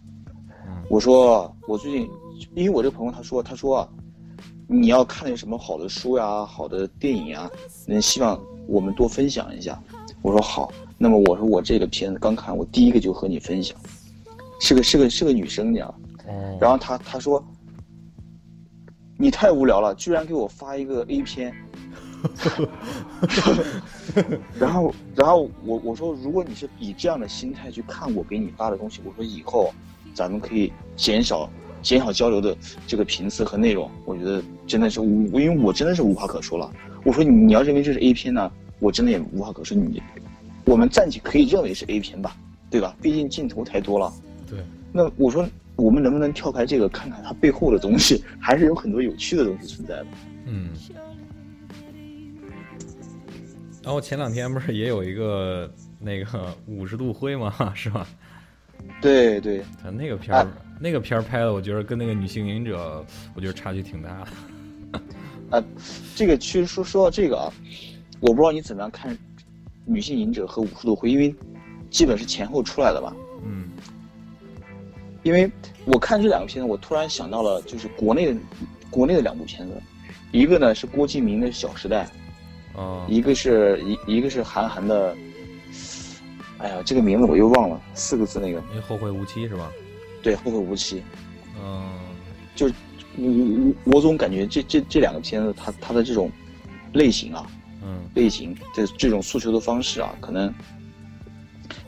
我说我最近，因为我这个朋友他说他说啊，你要看点什么好的书呀、好的电影啊，能希望我们多分享一下。我说好，那么我说我这个片子刚看，我第一个就和你分享，是个是个是个女生，你知道吗？哦，然后他他说，你太无聊了，居然给我发一个 A 片。[LAUGHS] 然后，然后我我说，如果你是以这样的心态去看我给你发的东西，我说以后咱们可以减少减少交流的这个频次和内容。我觉得真的是无，因为我真的是无话可说了。我说你你要认为这是 A 片呢，我真的也无话可说。你我们暂且可以认为是 A 片吧，对吧？毕竟镜头太多了。对，那我说，我们能不能跳开这个，看看它背后的东西，还是有很多有趣的东西存在的。嗯。然后前两天不是也有一个那个五十度灰嘛，[LAUGHS] 是吧？对对，他那个片儿，那个片儿拍的，我觉得跟那个女性隐者，我觉得差距挺大的。啊，这个其实说说到这个啊，我不知道你怎么样看《女性隐者》和《五十度灰》，因为基本是前后出来的吧。嗯因为我看这两个片子，我突然想到了，就是国内的国内的两部片子，一个呢是郭敬明的《小时代》，哦，一个是一一个是韩寒的，哎呀，这个名字我又忘了，四个字那个，那后会无期是吧？对，《后会无期》。嗯就我我我总感觉这这这两个片子，它它的这种类型啊，嗯类型的这种诉求的方式啊，可能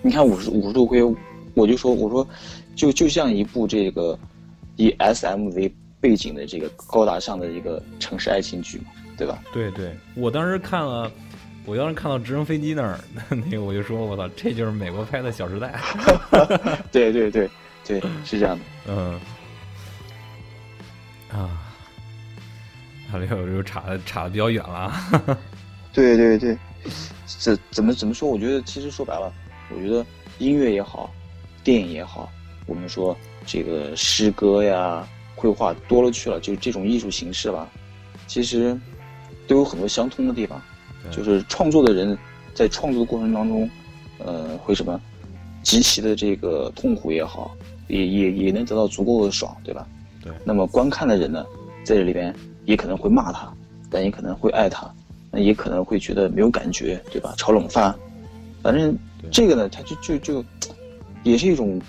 你看五十五十度灰，我就说我说就就像一部这个以 S M 为背景的这个高大上的一个城市爱情剧嘛，对吧？对对，我当时看了，我当时看到直升飞机那儿，[LAUGHS] 那个我就说，我操，这就是美国拍的《小时代》。[LAUGHS] 对对对对，是这样的。嗯，啊，还有这个差的差的比较远了啊。[LAUGHS] 对对对，这怎么怎么说？我觉得其实说白了，我觉得音乐也好，电影也好，我们说这个诗歌呀、绘画多了去了，就这种艺术形式吧，其实都有很多相通的地方。对就是创作的人在创作的过程当中，呃，会什么极其的这个痛苦也好，也也也能得到足够的爽，对吧？对那么观看的人呢，在这里边也可能会骂他，但也可能会爱他，那也可能会觉得没有感觉，对吧？炒冷饭，反正这个呢，他就就就也是一种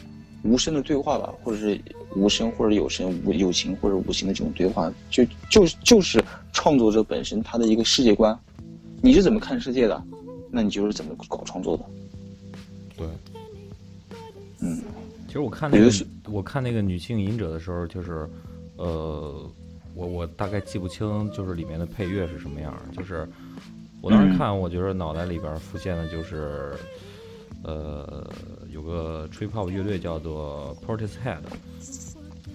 无声的对话吧，或者是无声或者有声、无有情或者无形的这种对话，就就就是创作者本身他的一个世界观。你是怎么看世界的，那你就是怎么搞创作的。对，嗯，其实我看那个我看那个女性隐者的时候，就是，呃，我我大概记不清就是里面的配乐是什么样儿，就是我当时嗯。看，我觉得脑袋里边儿浮现的就是，呃，有个吹泡乐队叫做 Portishead，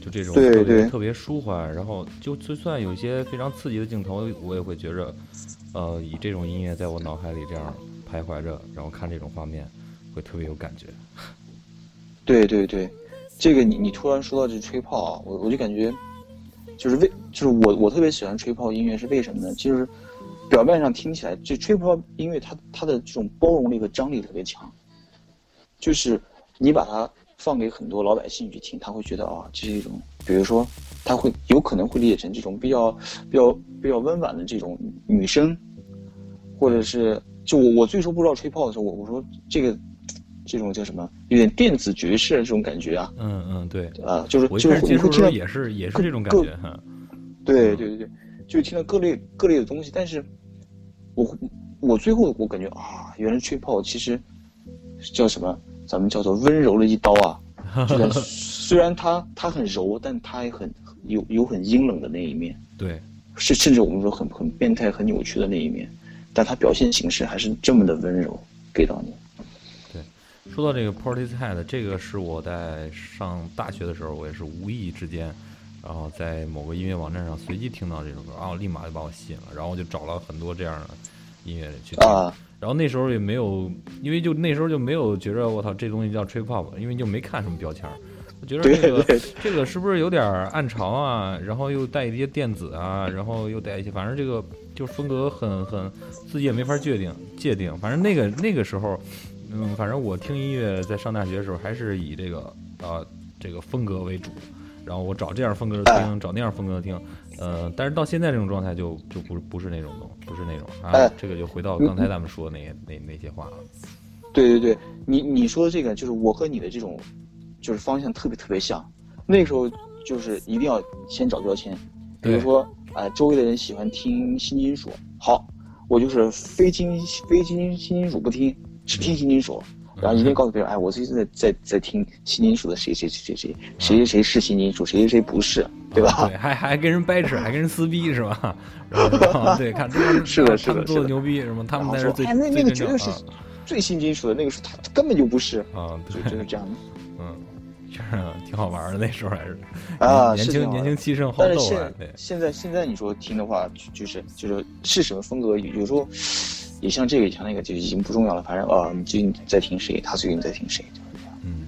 就这种对对特别特别舒缓，然后就就算有一些非常刺激的镜头，我也会觉着，呃，以这种音乐在我脑海里这样徘徊着，然后看这种画面，会特别有感觉。对对对，这个你你突然说到这吹泡啊，我我就感觉，就是为就是我我特别喜欢吹泡音乐是为什么呢？就是表面上听起来，这吹泡音乐它它的这种包容力和张力特别强，就是你把它放给很多老百姓去听，他会觉得啊，这是一种，比如说他会有可能会理解成这种比较比较比较温婉的这种女生，或者是就我我最初不知道吹泡的时候，我我说这个这种叫什么，有点电子爵士的这种感觉啊，嗯嗯，对，啊，就是就是会听到也是也是各这种感各觉哈。对对对对，就听到各类各类的东西，但是我我最后我感觉啊，原来吹泡其实叫什么，咱们叫做温柔的一刀啊，[LAUGHS] 就是虽然它它很柔，但它也很有有很阴冷的那一面，对，是甚至我们说很很变态、很扭曲的那一面，但他表现形式还是这么的温柔给到你。对说到这个 Portishead，这个是我在上大学的时候，我也是无意之间，然后在某个音乐网站上随机听到这首歌，然后立马就把我吸引了，然后我就找了很多这样的音乐去听。啊，然后那时候也没有，因为就那时候就没有觉着我操这东西叫 trip hop，因为就没看什么标签儿。我觉得这个 [LAUGHS] 这个是不是有点暗潮啊？然后又带一些电子啊，然后又带一些，反正这个就是风格很很自己也没法界定界定。反正那个那个时候，嗯，反正我听音乐在上大学的时候还是以这个呃这个风格为主，然后我找这样风格的听，找那样风格的听。呃，但是到现在这种状态就就不不是那种东，不是那种啊哎，这个就回到刚才咱们说的那些那那些话了。对对对，你你说的这个就是我和你的这种，就是方向特别特别像。那个时候就是一定要先找标签，比如说，哎、周围的人喜欢听新金属，好，我就是非金非金新金属不听，只听新金属。然后一定告诉别人，哎，我最近在在在听新金属的谁谁谁谁谁谁谁谁是新金属，谁谁谁不是，对吧？对，还还跟人掰扯，还跟人撕逼是吧？[LAUGHS] 对，看这个 [LAUGHS] 是的是的做是的牛逼什么？他然们才是最哎，那那个绝对是啊最新金属的，那个是他根本就不是，啊，就对，就是这样的。嗯，确实挺好玩的，那时候还是啊年轻年轻气盛好斗啊现，对，现在现在你说听的话，就就是就是是什么风格，有有时候也像这个也像那个，就已经不重要了。反正啊，你最近在听谁，他最近在听谁，就是这样。嗯。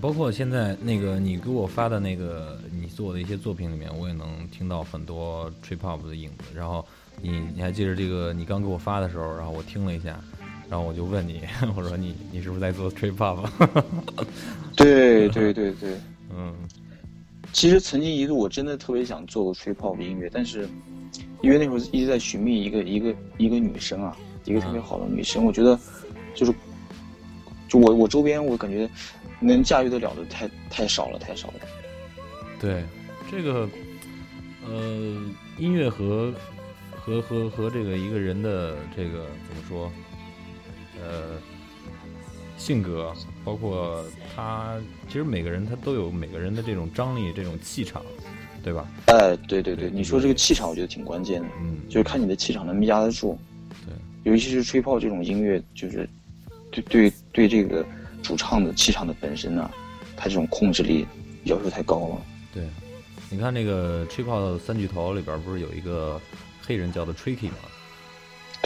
包括现在那个你给我发的那个你做的一些作品里面，我也能听到很多 trip hop 的影子。然后你你还记得这个你刚给我发的时候，然后我听了一下，然后我就问你，[LAUGHS] 我说你你是不是在做 trip hop？对对对对，[LAUGHS] 嗯其实曾经一度我真的特别想做 trip hop 音乐，但是因为那时候一直在寻觅一个一个一个女生啊，一个特别好的女生，我觉得就是就我我周边我感觉能驾驭得了的太太少了，太少了。对，这个呃，音乐和和和和这个一个人的这个怎么说？呃，性格，包括他，其实每个人他都有每个人的这种张力、这种气场，对吧？哎，对对对，你说这个气场，我觉得挺关键的。嗯，就是看你的气场能不能压得住。对，尤其是吹泡这种音乐，就是对对对这个主唱的气场的本身呢、他这种控制力要求太高了。对。你看那个吹泡三巨头里边不是有一个黑人叫做 Tricky 吗？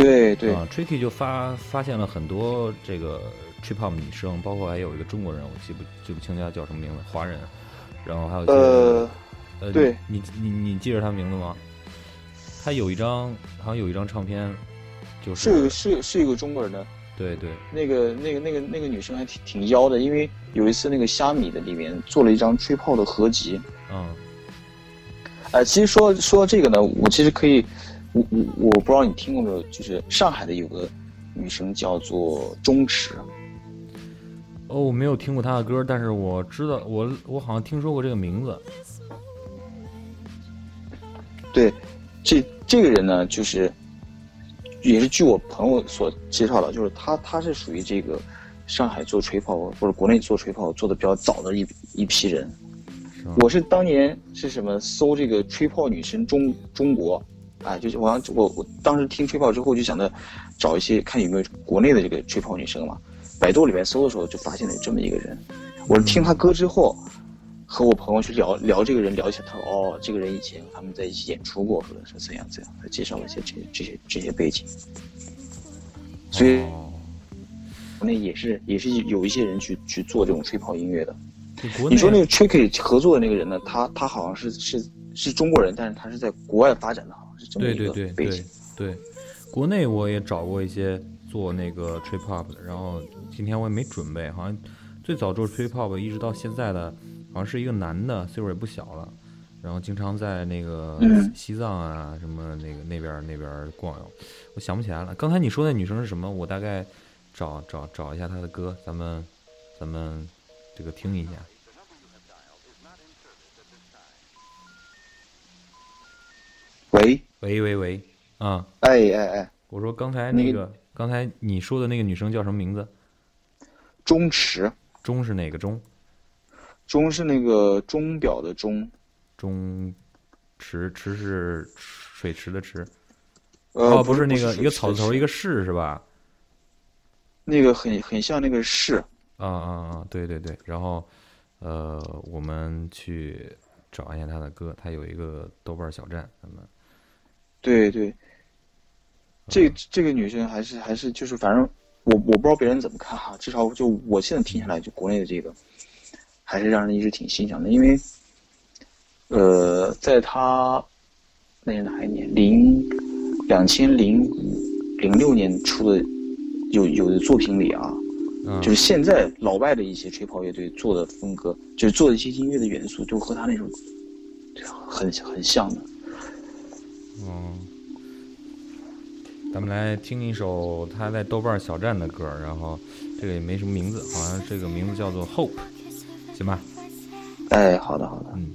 对对，啊，Tricky 就发发现了很多这个 trip hop 女生，包括还有一个中国人，我记不记不清他叫什么名字，华人，然后还有呃，呃，对。你你你你记着他名字吗？他有一张好像有一张唱片，就是是是是一个中国人的，对对。那个那个那个那个女生还挺挺妖的，因为有一次那个虾米的里面做了一张吹泡的合集。嗯。呃，其实说说这个呢，我其实可以，我我我不知道你听过没有，就是上海的有个女生叫做钟池，哦，我没有听过她的歌，但是我知道，我我好像听说过这个名字。对，这这个人呢，就是也是据我朋友所介绍的，就是他他是属于这个上海做吹泡或者国内做吹泡做的比较早的一一批人。我是当年是什么搜这个吹泡女神中中国，啊，就是我我我当时听吹泡之后就想着找一些看有没有国内的这个吹泡女生嘛。百度里面搜的时候就发现了这么一个人，我是听他歌之后，和我朋友去聊聊这个人，聊起来，他说哦，这个人以前他们在一起演出过，或者是怎样怎样，他介绍了一些这这些这些背景。所以，国内也是也是有一些人去去做这种吹泡音乐的。你说那个 Tricky 合作的那个人呢？他他好像是是是中国人，但是他是在国外发展的，是这么一个背景。对，国内我也找过一些做那个 trip hop 的，然后。今天我也没准备，好像最早做 trip hop 一直到现在的，好像是一个男的，岁数也不小了，然后经常在那个西藏啊什么那个那边那边逛悠，我想不起来了。刚才你说那女生是什么？我大概找找找一下她的歌，咱们咱们这个听一下。喂喂喂喂，啊，哎哎哎，我说刚才那个刚才你说的那个女生叫什么名字？钟池，钟是哪个钟？钟是那个钟表的钟。钟池池是水池的池。哦，不是那个一个草字头一个士是吧？那个很很像那个士。啊啊啊！对对对，然后呃，我们去找一下他的歌，他有一个豆瓣小站，咱们。对对。这这个女生还是还是就是反正。我我不知道别人怎么看哈，至少就我现在听下来，就国内的这个，还是让人一直挺欣赏的。因为，呃，在他那是哪一年？零两千零零六年出的有有的作品里啊，就是现在老外的一些吹泡乐队做的风格，就是做的一些音乐的元素，就和他那种很很像的。嗯。咱们来听一首他在豆瓣小站的歌，然后这个也没什么名字，好像这个名字叫做 Hope，行吧？哎，好的，好的。嗯。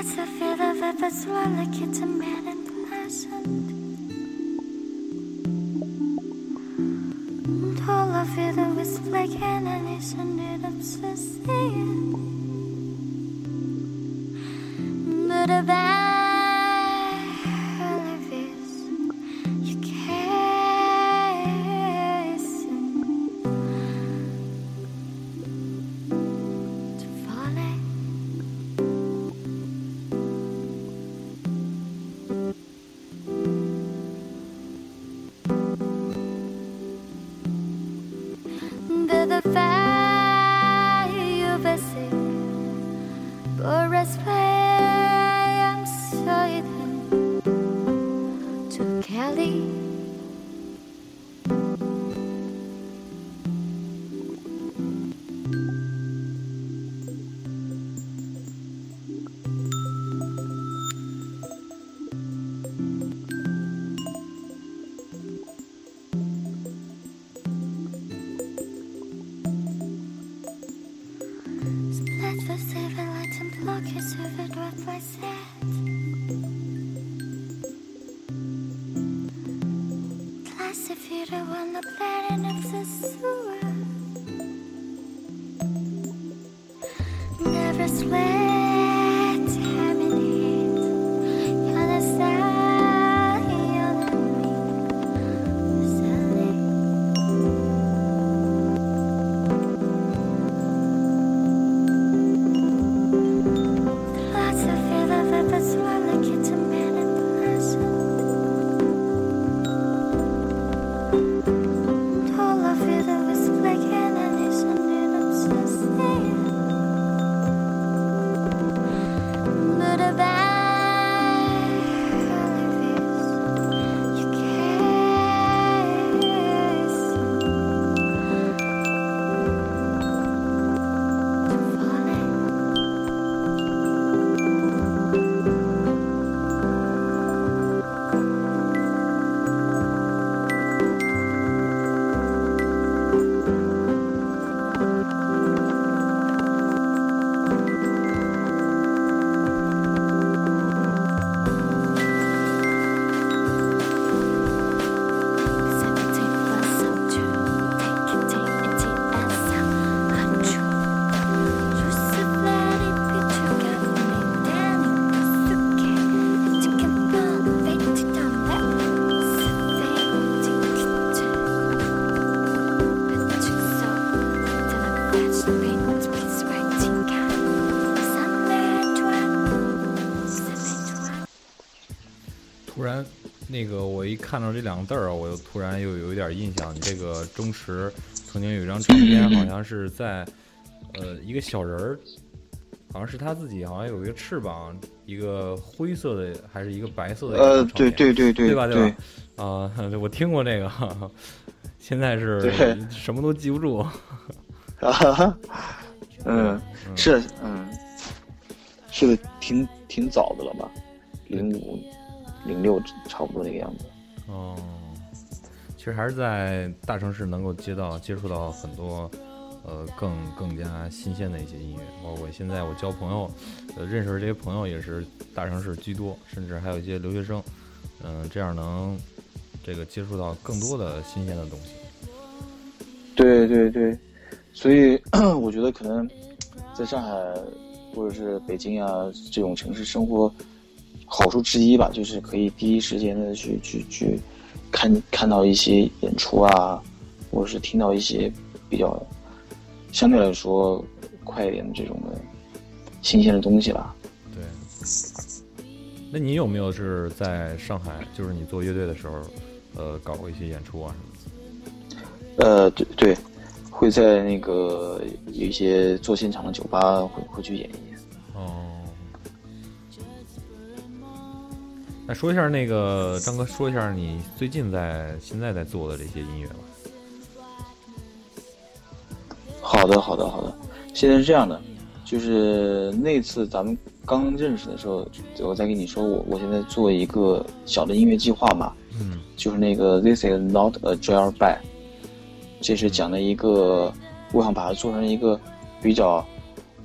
What's the feel of it that's like it's a man and pleasant? And all of it is like enemies and it obsessing. But about 看到这两个字儿啊，我又突然又有一点印象。你这个钟池曾经有一张照片，好像是在呃一个小人儿，好像是他自己，好像有一个翅膀，一个灰色的还是一个白色的呃，对对对对对吧？对吧？[LAUGHS] 啊、我听过这个，[LAUGHS] 现在是 [LAUGHS] 对什么都记不住。啊，嗯，是，嗯，是的，挺挺早的了吧？零五、零六差不多那个样子。哦，其实还是在大城市能够接到接触到很多，呃，更更加新鲜的一些音乐。包括现在我交朋友，呃，认识的这些朋友也是大城市居多，甚至还有一些留学生，嗯、这样能这个接触到更多的新鲜的东西。对对对，所以 [CLEARS THROAT] 我觉得可能在上海或者是北京啊这种城市生活，好处之一吧，就是可以第一时间的去去去看看到一些演出啊，或者是听到一些比较相对来说快一点的这种的新鲜的东西吧。对，那你有没有是在上海，就是你做乐队的时候，呃，搞过一些演出啊什么的？呃，对对，会在那个有一些做现场的酒吧会会去演一演。哦，那说一下那个张哥，说一下你最近在现在在做的这些音乐吧。好的，好的，好的。现在是这样的，就是那次咱们刚认识的时候，我再跟你说，我我现在做一个小的音乐计划嘛，嗯就是那个 This is not a jailbait，这是讲的一个，我想把它做成一个比较，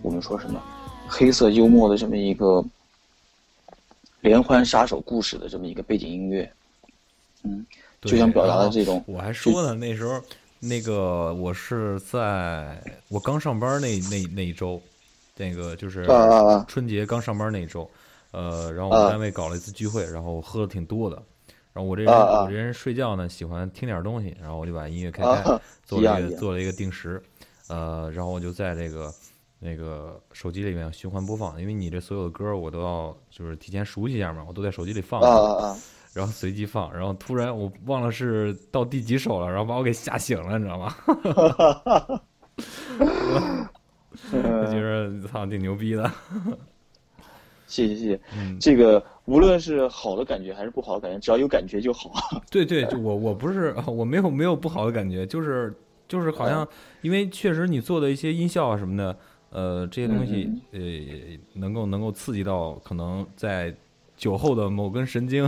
我们说什么，黑色幽默的这么一个连环杀手故事的这么一个背景音乐，嗯，就想表达的这种，我还说呢，那时候那个我是在我刚上班那那那一周，那个就是春节刚上班那一周，呃，然后我们啊。单位搞了一次聚会，然后喝的挺多的。然后我这人、我这人睡觉呢喜欢听点东西，然后我就把音乐开开，啊 [LAUGHS] 做了一个做了一个定时，呃，然后我就在这个那个手机里面循环播放，因为你这所有的歌我都要就是提前熟悉一下嘛，我都在手机里放，啊啊啊，[LAUGHS] 然后随机放，然后突然我忘了是到第几首了，然后把我给吓醒了，你知道吗？[LAUGHS] 我觉得操挺牛逼的，[LAUGHS] 谢谢谢谢。嗯，这个无论是好的感觉还是不好的感觉，只要有感觉就好。对对，就我我不是我没有没有不好的感觉，就是就是好像因为确实你做的一些音效啊什么的，呃，这些东西呃能够能够刺激到可能在酒后的某根神经，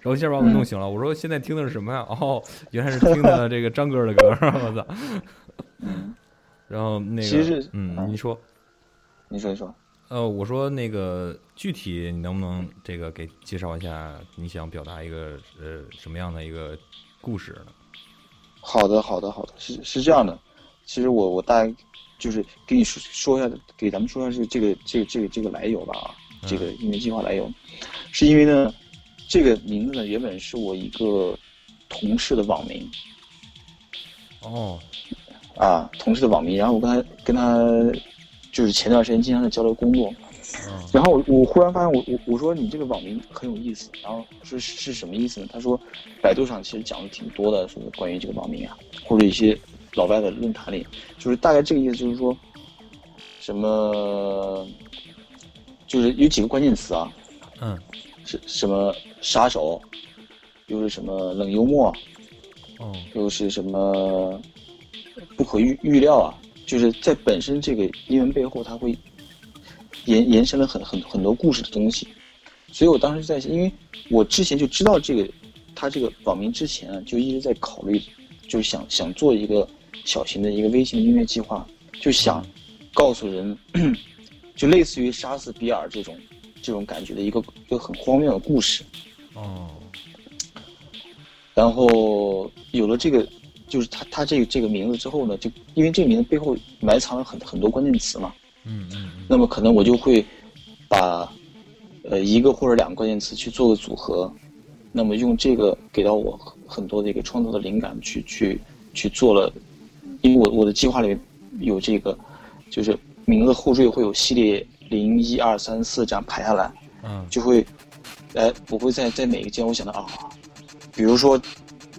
然后一下把我弄醒了。我说现在听的是什么呀？哦，原来是听的 [LAUGHS] 这个张哥的歌，我操！然后那个，其实嗯，啊你说，你说一说。呃，我说那个具体你能不能这个给介绍一下你想表达一个呃什么样的一个故事呢？好的，好的，好的，是是这样的。其实我我大概就是给你说说一下，给咱们说一下是这个这个这个这个来由吧啊，这个音乐计划来由，是因为呢，这个名字呢原本是我一个同事的网名哦，啊，同事的网名，然后我跟他跟他就是前段时间经常在交流工作，嗯。然后我我忽然发现我我我说你这个网名很有意思，然后说是是什么意思呢？他说百度上其实讲的挺多的，说关于这个网名啊，或者一些老外的论坛里，就是大概这个意思，就是说什么，就是有几个关键词啊，嗯。是什么杀手，又是什么冷幽默，哦。又是什么不可预预料啊，就是在本身这个英文背后，它会延延伸了很很很多故事的东西，所以我当时在，因为我之前就知道这个他这个网名之前啊，就一直在考虑，就是想想做一个小型的一个微型的音乐计划，就想告诉人，[CLEARS THROAT] 就类似于杀死比尔这种这种感觉的一个一个很荒谬的故事。哦然后有了这个，就是他他这个这个名字之后呢，就因为这个名字背后埋藏了很很多关键词嘛，嗯那么可能我就会把呃一个或者两个关键词去做个组合，那么用这个给到我很很多的一个创作的灵感去去去做了，因为我我的计划里面有这个，就是名字后缀会有系列零一二三四这样排下来，嗯就会，哎，我会在在每一个阶段我想到啊，比如说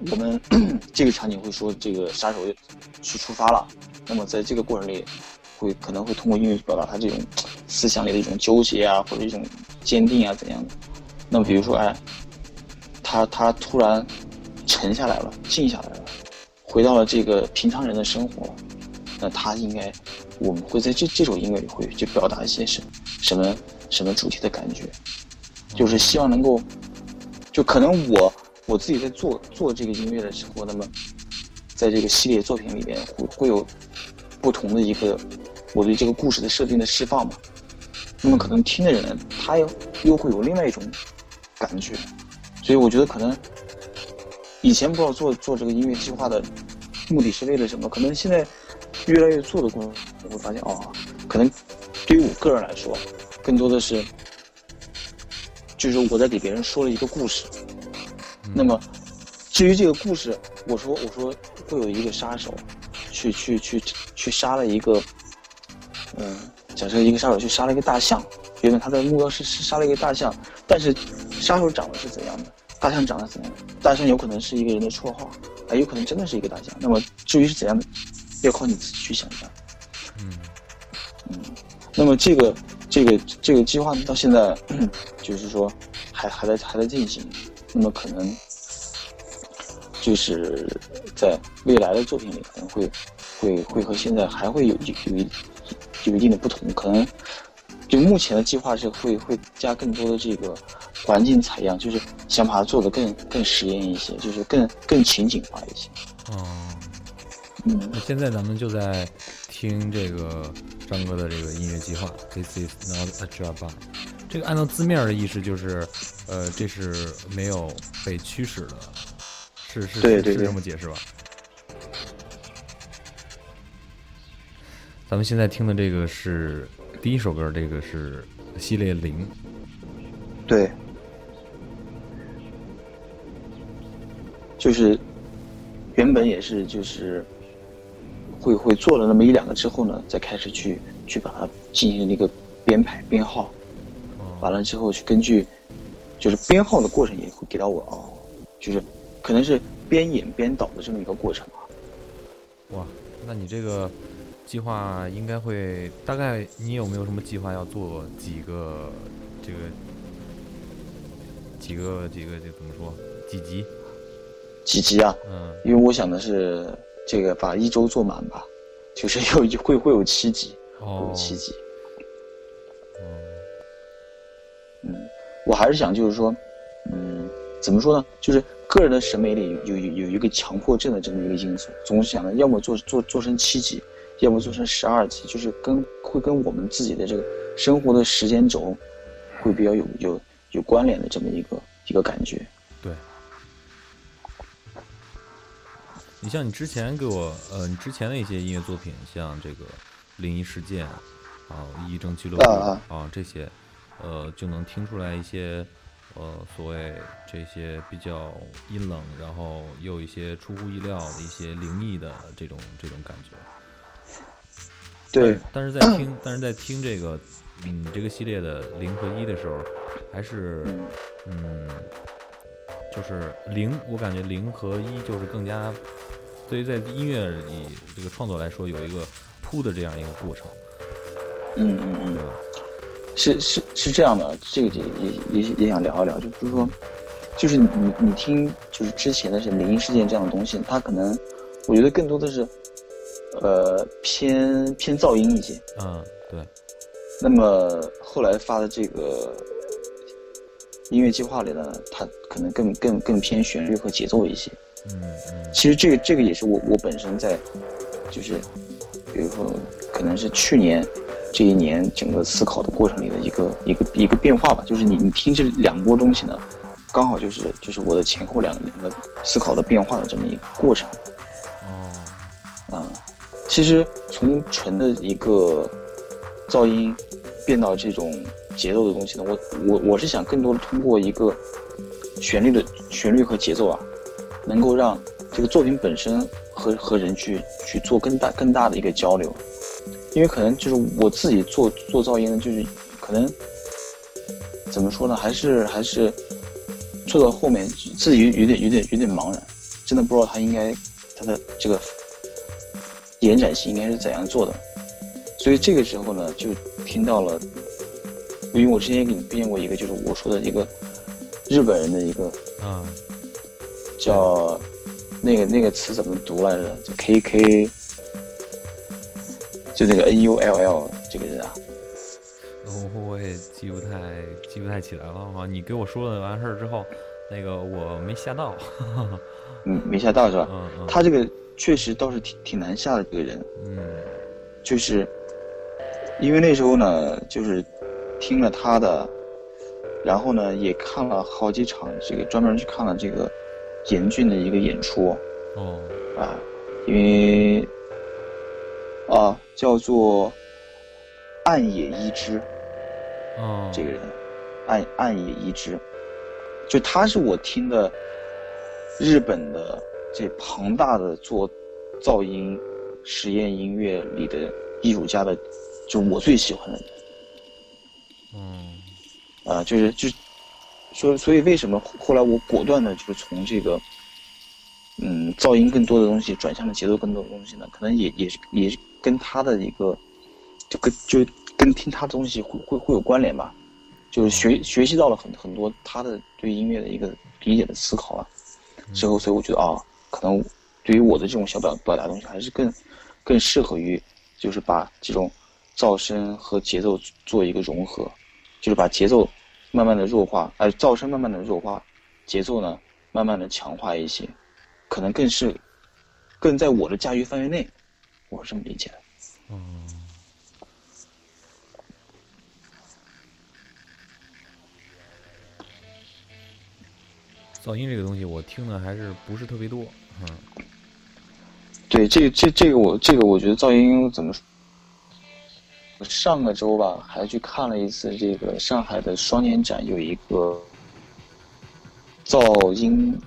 我们 [COUGHS] 这个场景会说这个杀手去出发了，那么在这个过程里会可能会通过音乐表达他这种思想里的一种纠结啊，或者一种坚定啊怎样的。那么比如说哎，他他突然沉下来了，静下来了，回到了这个平常人的生活了，那他应该我们会在这这首音乐里会去表达一些什什么什么主题的感觉，就是希望能够。就可能我我自己在做做这个音乐的时候，那么在这个系列作品里面会会有不同的一个我对这个故事的设定的释放嘛。那么可能听的人他又又会有另外一种感觉，所以我觉得可能以前不知道做做这个音乐计划的目的是为了什么，可能现在越来越做的过程，我会发现哦，可能对于我个人来说，更多的是。就是我在给别人说了一个故事，那么至于这个故事，我说我说会有一个杀手，去去去去杀了一个，嗯，假设一个杀手去杀了一个大象，原本他的目标是是杀了一个大象，但是杀手长得是怎样的，大象长得怎样，大象有可能是一个人的绰号，啊，有可能真的是一个大象，那么至于是怎样的，要靠你自己去想象，嗯。嗯，那么这个。这个这个计划呢到现在，[COUGHS] 就是说还还在还在进行，那么可能就是在未来的作品里可能会会会和现在还会有有有有一定的不同，可能就目前的计划是会会加更多的这个环境采样，就是想把它做的更更实验一些，就是更更情景化一些。哦，嗯，那现在咱们就在听这个。张哥的这个音乐计划，This is not a job。这个按照字面的意思就是，呃，这是没有被驱使的，是是是这么解释吧？咱们现在听的这个是第一首歌，这个是系列零。对，就是原本也是就是。会会做了那么一两个之后呢，再开始去去把它进行一个编排编号，完了之后去根据，就是编号的过程也会给到我哦，就是可能是边演边导的这么一个过程啊。哇，那你这个计划应该会大概你有没有什么计划要做几个这个几个几个这怎么说几集？几集啊？嗯，因为我想的是。这个把一周做满吧，就是有会会有七集，有七集。嗯，我还是想就是说，嗯，怎么说呢？就是个人的审美里有有有一个强迫症的这么一个因素，总是想着要么做做做成七集，要么做成十二集，就是跟会跟我们自己的这个生活的时间轴会比较有有有关联的这么一个一个感觉。对你像你之前给我，呃，你之前的一些音乐作品，像这个《灵异事件》啊，《异症俱乐部》啊这些，呃，就能听出来一些，呃，所谓这些比较阴冷，然后又有一些出乎意料的一些灵异的这种这种感觉。对。但是在 [CLEARS THROAT] 听，但是在听这个，嗯，这个系列的零和一的时候，还是，嗯，就是零，我感觉零和一就是更加。对于在音乐里这个创作来说，有一个铺的这样一个过程。嗯嗯嗯，是是是这样的，这个也也也想聊一聊，就是说，就是你你听，就是之前的是灵异事件这样的东西，它可能我觉得更多的是，呃，偏偏噪音一些。嗯，对。那么后来发的这个音乐计划里呢，它可能更更更偏旋律和节奏一些。嗯嗯，其实这个这个也是我我本身在，就是，比如说可能是去年这一年整个思考的过程里的一个一个一个变化吧。就是你你听这两波东西呢，刚好就是就是我的前后两两个思考的变化的这么一个过程。哦，啊，其实从纯的一个噪音变到这种节奏的东西呢，我我我是想更多的通过一个旋律的旋律和节奏啊。能够让这个作品本身和和人去去做更大更大的一个交流，因为可能就是我自己做做噪音呢，就是可能怎么说呢，还是还是做到后面自己有有点有点有点茫然，真的不知道他应该他的这个延展性应该是怎样做的。所以这个时候呢，就听到了，因为我之前也给你推荐过一个，就是我说的一个日本人的一个嗯，叫那个那个词怎么读来着？就 K K，就那个 N U L L 这个人啊，我我也记不太记不太起来了啊。你给我说了完事儿之后，那个我没吓到，[LAUGHS] 嗯，没吓到是吧？嗯嗯，他这个确实倒是挺挺难下的这个人，嗯。就是因为那时候呢，就是听了他的，然后呢也看了好几场这个专门去看了这个严峻的一个演出。哦。啊，因为啊叫做暗野一之哦，这个人，暗暗野一之，就他是我听的日本的这庞大的做噪音实验音乐里的艺术家的，就是我最喜欢的人。嗯。啊，就是就说，所以为什么后来我果断的就是从这个，嗯，噪音更多的东西转向了节奏更多的东西呢？可能也也是也是跟他的一个，就跟就跟听他的东西会会会有关联吧，就是学学习到了很很多他的对音乐的一个理解的思考啊，之后所以我觉得啊，可能对于我的这种小表表达东西还是更更适合于，就是把这种噪声和节奏做一个融合。就是把节奏慢慢的弱化，呃，噪声慢慢的弱化，节奏呢慢慢的强化一些，可能更是更在我的驾驭范围内，我是这么理解的。嗯。噪音这个东西，我听的还是不是特别多，嗯对，这这这个我这个我觉得噪音怎么说？上个周吧，还去看了一次这个上海的双年展，有一个噪音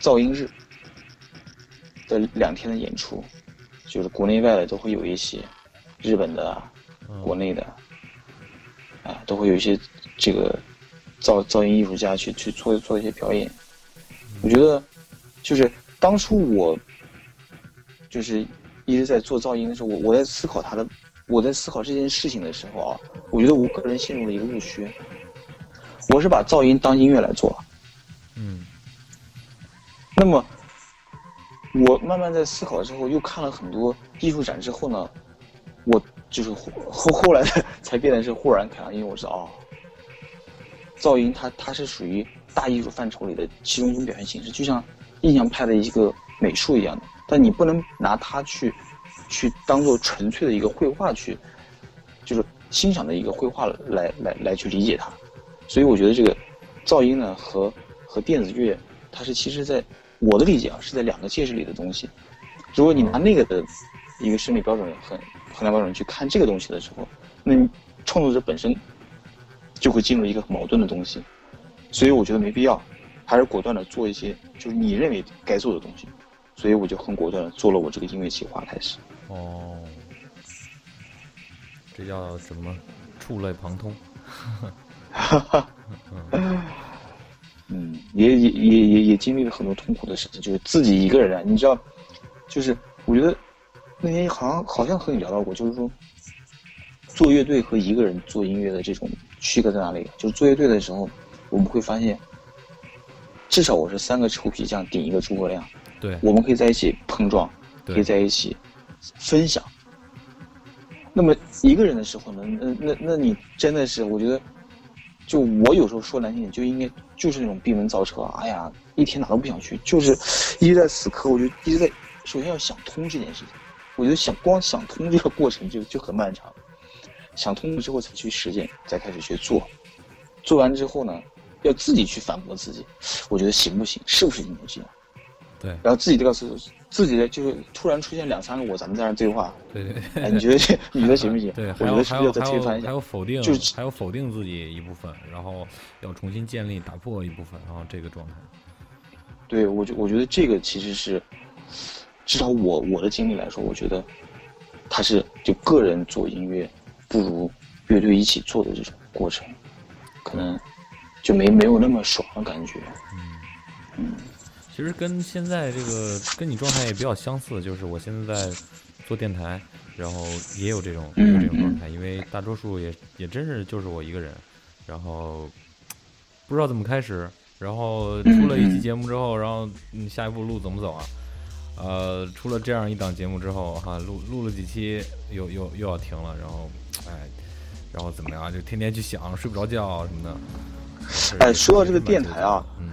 噪音日的两天的演出，就是国内外的都会有一些，日本的国内的，啊，都会有一些这个噪噪音艺术家去去做做一些表演。我觉得，就是当初我就是一直在做噪音的时候，我我在思考它的，我在思考这件事情的时候啊，我觉得我个人陷入了一个误区。我是把噪音当音乐来做，嗯。那么我慢慢在思考之后，又看了很多艺术展之后呢，我就是后后 [LAUGHS] 后来才变得是豁然开朗，因为我知道哦，噪音它它是属于大艺术范畴里的其中一种表现形式，就像印象派的一个美术一样的，但你不能拿它去去当做纯粹的一个绘画去，就是欣赏的一个绘画来来来去理解它，所以我觉得这个噪音呢和和电子乐，它是其实在我的理解啊是在两个介质里的东西。如果你拿那个的一个审美标准很衡量标准去看这个东西的时候，那你创作者本身就会进入一个很矛盾的东西。所以我觉得没必要，还是果断的做一些就是你认为该做的东西。所以我就很果断的做了我这个音乐企划开始。哦，这叫什么？触类旁通。[LAUGHS] 嗯，也也也也也经历了很多痛苦的事情，就是自己一个人啊，你知道，就是我觉得那天好像好像和你聊到过，就是说做乐队和一个人做音乐的这种区隔在哪里？就是做乐队的时候，我们会发现，至少我是三个臭皮匠顶一个诸葛亮，对。我们可以在一起碰撞，可以在一起分享。那么一个人的时候呢，那那那你真的是，我觉得，就我有时候说难听点，就应该就是那种闭门造车，哎呀，一天哪都不想去，就是一直在死磕。我就一直在，首先要想通这件事情，我觉得想光想通这个过程就就很漫长，想通了之后才去实践，再开始去做，做完之后呢，要自己去反驳自己，我觉得行不行，是不是应该这样。对然后自己这个是自己的，就是突然出现两三个我，咱们在那对话，对对对哎，你觉得这 [LAUGHS] 你觉得行不行？对，我还有觉得是不是要再推翻一下还？有否定，就是还有否定自己一部分，然后要重新建立、打破一部分，然后这个状态。对我觉我觉得这个其实是，至少我我的经历来说，我觉得他是就个人做音乐不如乐队一起做的这种过程，可能就没没有那么爽的感觉。嗯其实跟现在这个跟你状态也比较相似，就是我现在在做电台，然后也有这种有这种状态，因为大多数也也真是就是我一个人，然后不知道怎么开始，然后出了一期节目之后，然后嗯下一步路怎么走啊？呃，出了这样一档节目之后，哈，录录了几期又又又要停了，然后哎，然后怎么样？就天天去想，睡不着觉什么的。是哎说到这个电台啊，嗯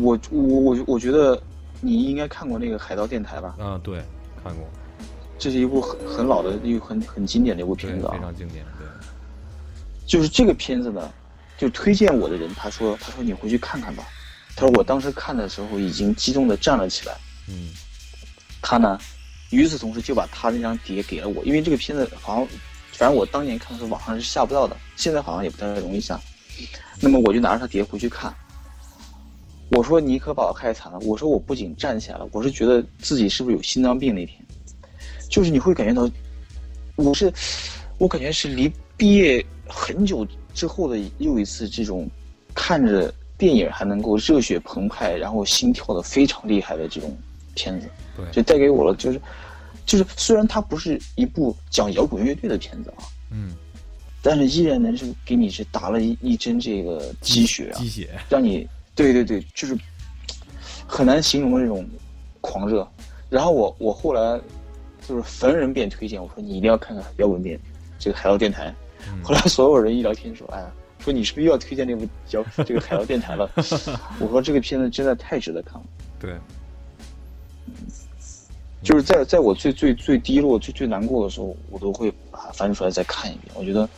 我我我我觉得你应该看过那个《海盗电台》吧？啊，对，看过，这是一部很很老的、一个很很经典的一部，片子啊。非常经典，对。就是这个片子呢，就推荐我的人，他说他说你回去看看吧。他说我当时看的时候已经激动的站了起来。嗯他呢，与此同时就把他那张碟给了我，因为这个片子好像，反正我当年看的时候网上是下不到的，现在好像也不太容易下。那么我就拿着他碟回去看。我说你可把我害惨了。我说我不仅站起来了，我是觉得自己是不是有心脏病那天，就是你会感觉到，我是，我感觉是离毕业很久之后的又一次这种，看着电影还能够热血澎湃，然后心跳的非常厉害的这种片子。对，就带给我了，就是，就是虽然它不是一部讲摇滚乐队的片子啊，嗯，但是依然能是给你是打了一一针这个鸡血啊鸡，血，让你对对对，就是很难形容的这种狂热。然后我我后来就是逢人便推荐，我说你一定要看看摇滚电这个海盗电台。嗯后来所有人一聊天说，哎呀，说你是不是又要推荐那部摇这个海盗电台了？[LAUGHS] 我说这个片子真的太值得看了。对，就是在在我最最最低落、最最难过的时候，我都会把它翻出来再看一遍。我觉得，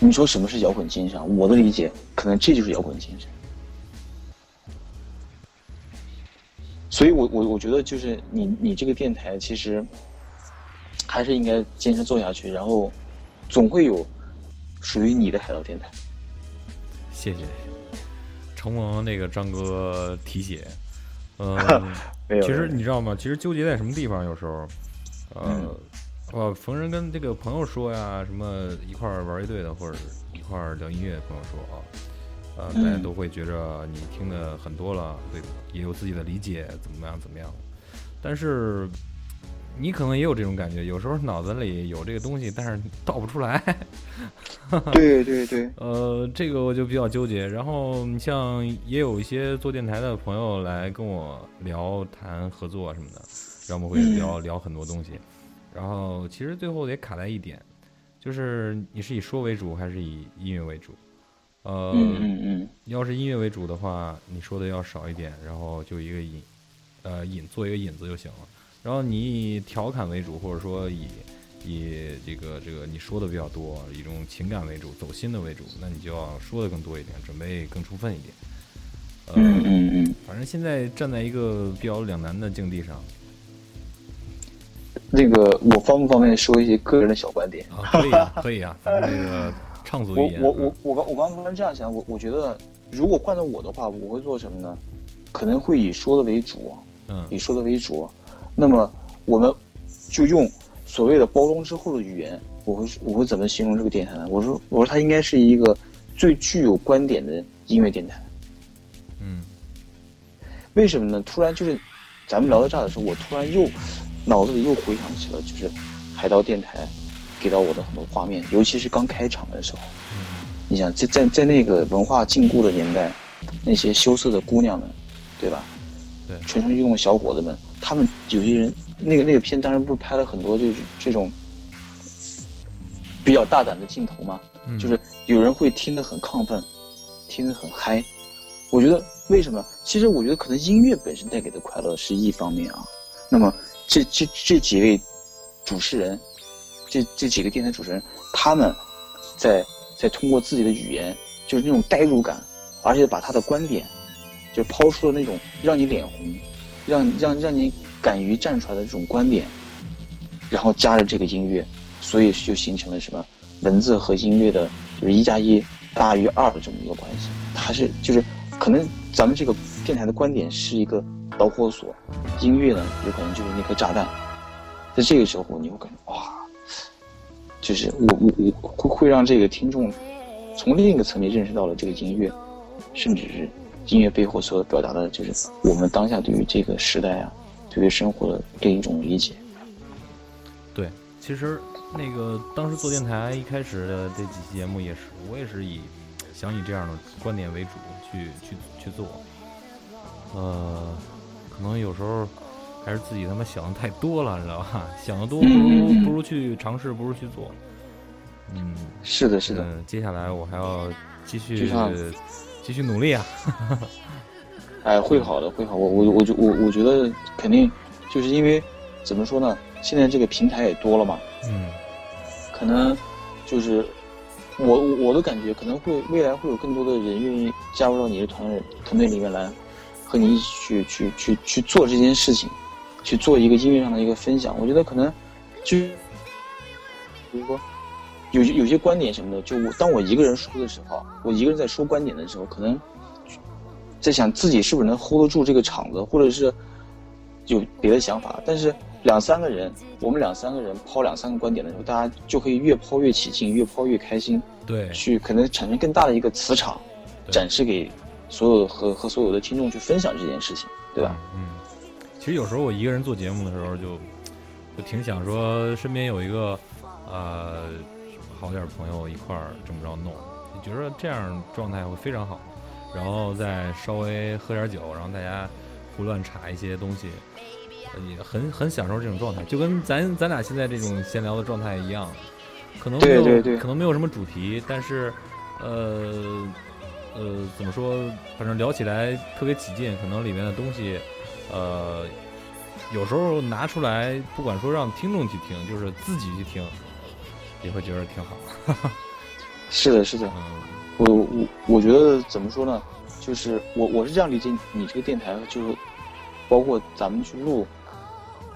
你说什么是摇滚精神？我的理解，可能这就是摇滚精神。所以我我我觉得，就是你你这个电台，其实还是应该坚持做下去，然后总会有属于你的海盗电台。谢谢，承蒙那个张哥提携。嗯，[LAUGHS] 没有，其实你知道吗？其实纠结在什么地方？有时候，呃，嗯我逢人跟这个朋友说呀，什么一块儿玩乐队的，或者一块儿聊音乐的朋友说啊，呃，嗯大家都会觉着你听的很多了，对，也有自己的理解，怎么样怎么样。但是你可能也有这种感觉，有时候脑子里有这个东西，但是倒不出来。[LAUGHS] 对对对，呃，这个我就比较纠结。然后你像也有一些做电台的朋友来跟我聊谈合作什么的，然后我们会嗯聊、聊很多东西。然后其实最后得卡在一点，就是你是以说为主还是以音乐为主？呃，嗯嗯嗯，要是音乐为主的话，你说的要少一点，然后就一个引，呃，引做一个引子就行了。然后你以调侃为主，或者说以以这个这个你说的比较多，以一种情感为主、走心的为主，那你就要说的更多一点，准备更充分一点。呃，嗯嗯嗯，反正现在站在一个比较两难的境地上那个我方不方便说一些个人的小观点？啊，可以啊，[LAUGHS] 可以啊，咱们这个畅所我欲言。我我我刚我刚刚这样想，我我觉得如果换到我的话，我会做什么呢？可能会以说的为主，嗯以说的为主。那么我们就用所谓的包装之后的语言，我会我会怎么形容这个电台呢？我说我说它应该是一个最具有观点的音乐电台。嗯为什么呢？突然就是咱们聊到这儿的时候，我突然又脑子里又回想起了就是海盗电台给到我的很多画面，尤其是刚开场的时候。你想在在在那个文化禁锢的年代，那些羞涩的姑娘们，对吧？对蠢蠢欲动的小伙子们，他们有些人，那个那个片当然不是拍了很多就是这种比较大胆的镜头嘛，嗯，就是有人会听得很亢奋，听得很嗨。我觉得为什么？其实我觉得可能音乐本身带给的快乐是一方面啊。那么这这这几位主持人，这这几个电台主持人，他们在在通过自己的语言，就是那种代入感，而且把他的观点，就抛出了那种让你脸红，让让让你敢于站出来的这种观点，然后加了这个音乐，所以就形成了什么文字和音乐的，就是一加一大于二的这么一个关系。它是就是可能咱们这个电台的观点是一个导火索，音乐呢有可能就是那颗炸弹。在这个时候，你会感觉哇，就是我我我会会让这个听众从另一个层面认识到了这个音乐，甚至是音乐背后所表达的，就是我们当下对于这个时代啊，对于生活的另一种理解。对，其实那个当时做电台一开始的这几期节目也是，我也是以想以这样的观点为主去去去做。呃，可能有时候还是自己他妈想的太多了，你知道吧？[LAUGHS] 想的多不如不如去尝试，不如去做。嗯，是的，是的。嗯，接下来我还要继续继续努力啊。[LAUGHS] 哎，会好的，会好。我我我觉我我觉得肯定就是因为怎么说呢？现在这个平台也多了嘛，嗯可能就是我我我的感觉，可能会未来会有更多的人愿意加入到你的团队团队里面来，和你一起去去去去做这件事情，去做一个音乐上的一个分享。我觉得可能就比如说有有些观点什么的，就我当我一个人说的时候，我一个人在说观点的时候，可能在想自己是不是能 hold 得住这个场子，或者是有别的想法，但是。两三个人，我们两三个人抛两三个观点的时候，大家就可以越抛越起劲，越抛越开心，对，去可能产生更大的一个磁场，展示给所有和和所有的听众去分享这件事情，对吧？嗯，其实有时候我一个人做节目的时候就，就挺想说身边有一个呃好点儿朋友一块儿这么着弄，你觉得这样状态会非常好，然后再稍微喝点酒，然后大家胡乱查一些东西，呃也很很享受这种状态，就跟咱咱俩现在这种闲聊的状态一样，可能没有对对对可能没有什么主题，但是呃呃怎么说，反正聊起来特别起劲，可能里面的东西呃有时候拿出来，不管说让听众去听，就是自己去听，也会觉得挺好。[LAUGHS] 是的，是的。嗯我我我觉得怎么说呢？就是我我是这样理解你这个电台，就是包括咱们去录，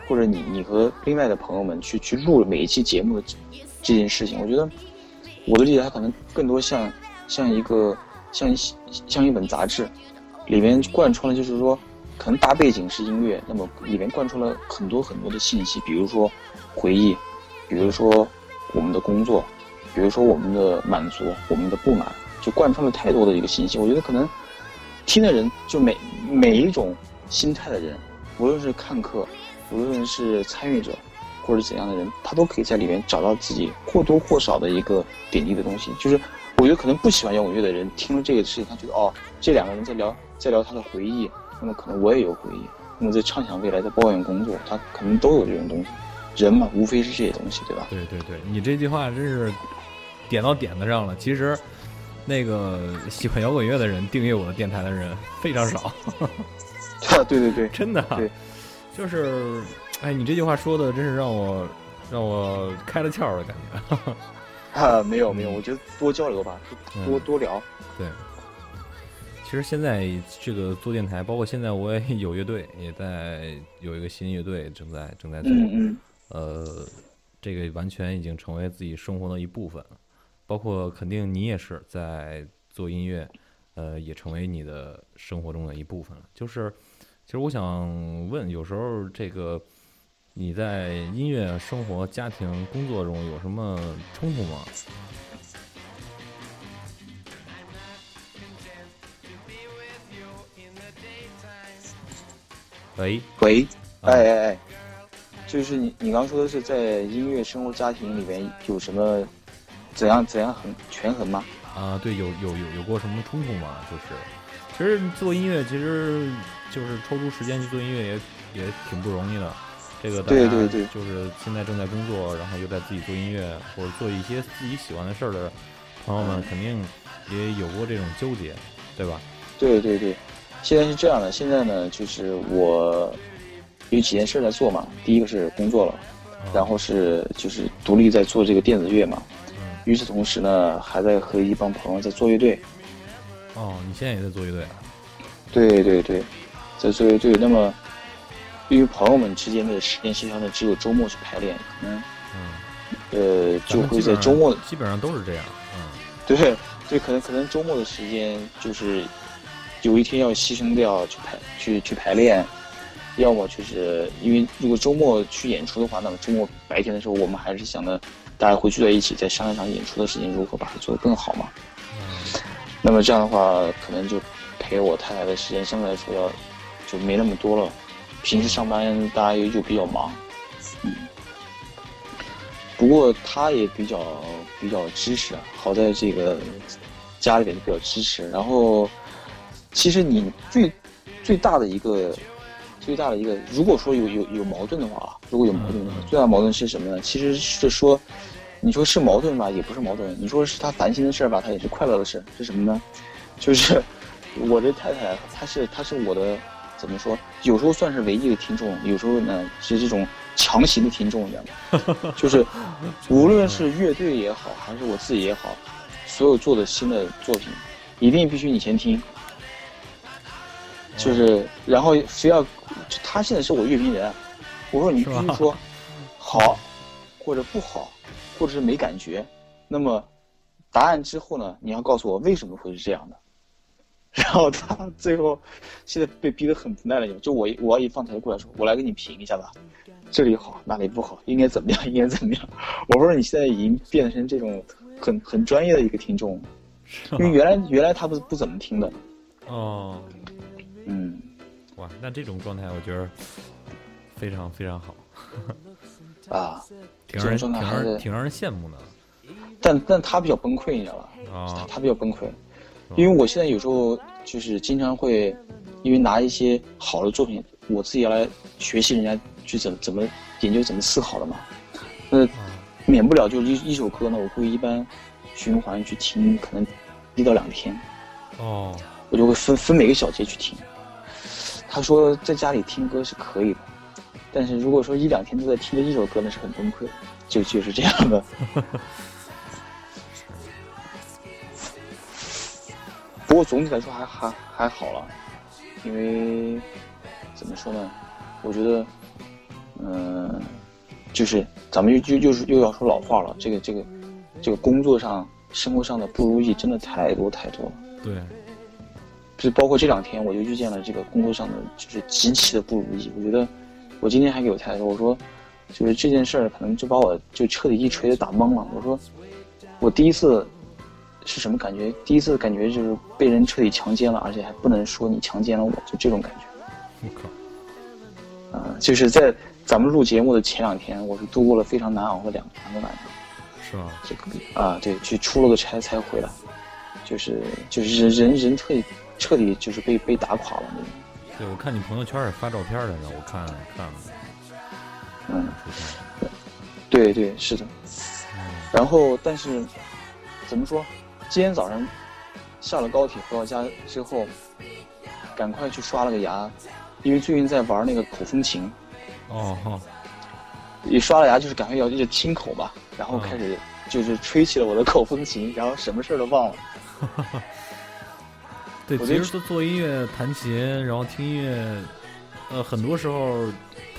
或者你你和另外的朋友们去去录每一期节目的这这件事情，我觉得我的理解它可能更多像像一个像一像一本杂志，里面贯穿了就是说，可能大背景是音乐，那么里面贯穿了很多很多的信息，比如说回忆，比如说我们的工作，比如说我们的满足，我们的不满，就贯穿了太多的一个信息。我觉得可能听的人，就每每一种心态的人，无论是看客，无论是参与者，或者怎样的人，他都可以在里面找到自己或多或少的一个点滴的东西。就是我觉得可能不喜欢摇滚乐的人，听了这个事情，他觉得哦，这两个人在聊在聊他的回忆，那么可能我也有回忆，那么在畅想未来，在抱怨工作，他可能都有这种东西。人嘛，无非是这些东西，对吧？对对对，你这句话真是点到点子上了。其实，那个喜欢摇滚乐的人，订阅我的电台的人非常少，对 [LAUGHS] 对对，[LAUGHS] 真的。对，就是，哎，你这句话说的真是让我让我开了窍的感觉。[LAUGHS] 啊，没有没有，我觉得多交流吧，多嗯多聊。对，其实现在这个做电台，包括现在我也有乐队，也在有一个新乐队正在正在做。呃，这个完全已经成为自己生活的一部分了，包括肯定你也是在做音乐，呃，也成为你的生活中的一部分了。就是，其实我想问，有时候这个你在音乐、生活、家庭、工作中有什么冲突吗？喂，喂，啊哎哎哎，就是你你刚刚说的是在音乐、生活、家庭里面有什么怎样怎样衡权衡吗？啊，对，有有有有过什么冲突吗？就是，其实做音乐，其实就是抽出时间去做音乐也也挺不容易的。这个大家对对对就是现在正在工作，然后又在自己做音乐或者做一些自己喜欢的事儿的朋友们，肯定也有过这种纠结，对吧？对对对，现在是这样的，现在呢，就是我有几件事在做嘛。第一个是工作了，啊然后是就是独立在做这个电子乐嘛。嗯，与此同时呢，还在和一帮朋友在做乐队。哦，你现在也在做乐队啊？对对对，在做乐队。那么，因为朋友们之间的时间协调呢，只有周末去排练，可能嗯，呃就会在周末基本上都是这样。嗯，对 [LAUGHS] 对，可能可能周末的时间就是有一天要牺牲掉去排去去排练，要么就是因为如果周末去演出的话，那么周末白天的时候，我们还是想着大家会聚在一起，再商量商演出的时间如何把它做得更好嘛。嗯那么这样的话，可能就陪我太太的时间相对来说要就没那么多了。平时上班大家又又比较忙，嗯，不过他也比较比较支持啊，好在这个家里边比较支持。然后，其实你最最大的一个最大的一个，如果说有有有矛盾的话啊，如果有矛盾的话，最大的矛盾是什么呢？其实是说，你说是矛盾吧，也不是矛盾；你说是他烦心的事儿吧，他也是快乐的事。是什么呢？就是我的太太，她是她是我的怎么说？有时候算是唯一的听众，有时候呢是这种强行的听众，你知道吗？就是无论是乐队也好，还是我自己也好，所有做的新的作品，一定必须你先听。就是，然后非要，他现在是我乐评人，我说你必须说好，或者不好，或者是没感觉，那么答案之后呢，你要告诉我为什么会是这样的。然后他最后现在被逼得很无奈了，就我我要一放台过来说，我来给你评一下吧，这里好那里不好，应该怎么样，应该怎么样。我不知道你现在已经变成这种很很专业的一个听众，因为原来原来他不不怎么听的，哦，嗯。哇，那这种状态我觉得非常非常好，[LAUGHS] 啊，挺让人挺让人挺让人羡慕的但但他比较崩溃，你知道吧？他比较崩溃，因为我现在有时候就是经常会，因为拿一些好的作品，我自己要来学习人家去怎么怎么研究怎么思考的嘛，那免不了就一一首歌呢，我会一般循环去听，可能一到两天，哦，我就会分分每个小节去听。他说在家里听歌是可以的，但是如果说一两天都在听着一首歌，那是很崩溃的，就就是这样的。[LAUGHS] 不过总体来说还还还好了，因为怎么说呢？我觉得，嗯、就是咱们又又又是又要说老话了，这个这个这个工作上、生活上的不如意真的太多太多了。对，就包括这两天，我就遇见了这个工作上的就是极其的不如意。我觉得，我今天还给我太太说，我说，就是这件事儿可能就把我就彻底一锤子打懵了。我说，我第一次是什么感觉？第一次感觉就是被人彻底强奸了，而且还不能说你强奸了我，就这种感觉。我靠，啊、就是在咱们录节目的前两天，我是度过了非常难熬的两两个晚上。是吗？这个啊，对，去出了个差才回来，就是就是人人人彻底彻底就是被被打垮了那种。对，我看你朋友圈也发照片来着，我看看了，嗯，对对，是的。嗯，然后，但是怎么说？今天早上下了高铁回到家之后，赶快去刷了个牙，因为最近在玩那个口风琴，哦哦，一刷了牙就是赶快要就清口嘛，然后开始就是吹起了我的口风琴，然后什么事儿都忘了。[LAUGHS] 对，我觉得其实做做音乐、弹琴，然后听音乐，呃，很多时候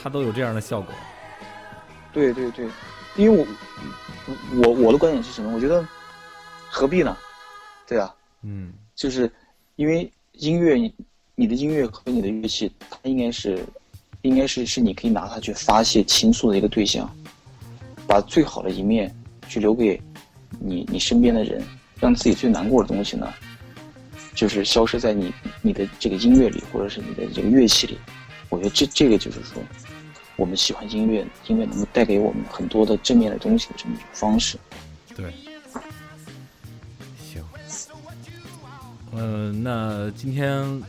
它都有这样的效果。对对对，因为我我我的观点是什么？我觉得何必呢？对啊，嗯，就是因为音乐，你你的音乐和你的乐器，它应该是应该是是你可以拿它去发泄倾诉的一个对象，把最好的一面去留给你你身边的人，让自己最难过的东西呢，就是消失在你你的这个音乐里，或者是你的这个乐器里。我觉得这这个就是说，我们喜欢音乐，音乐能够带给我们很多的正面的东西的这么一种方式。对，嗯、那今天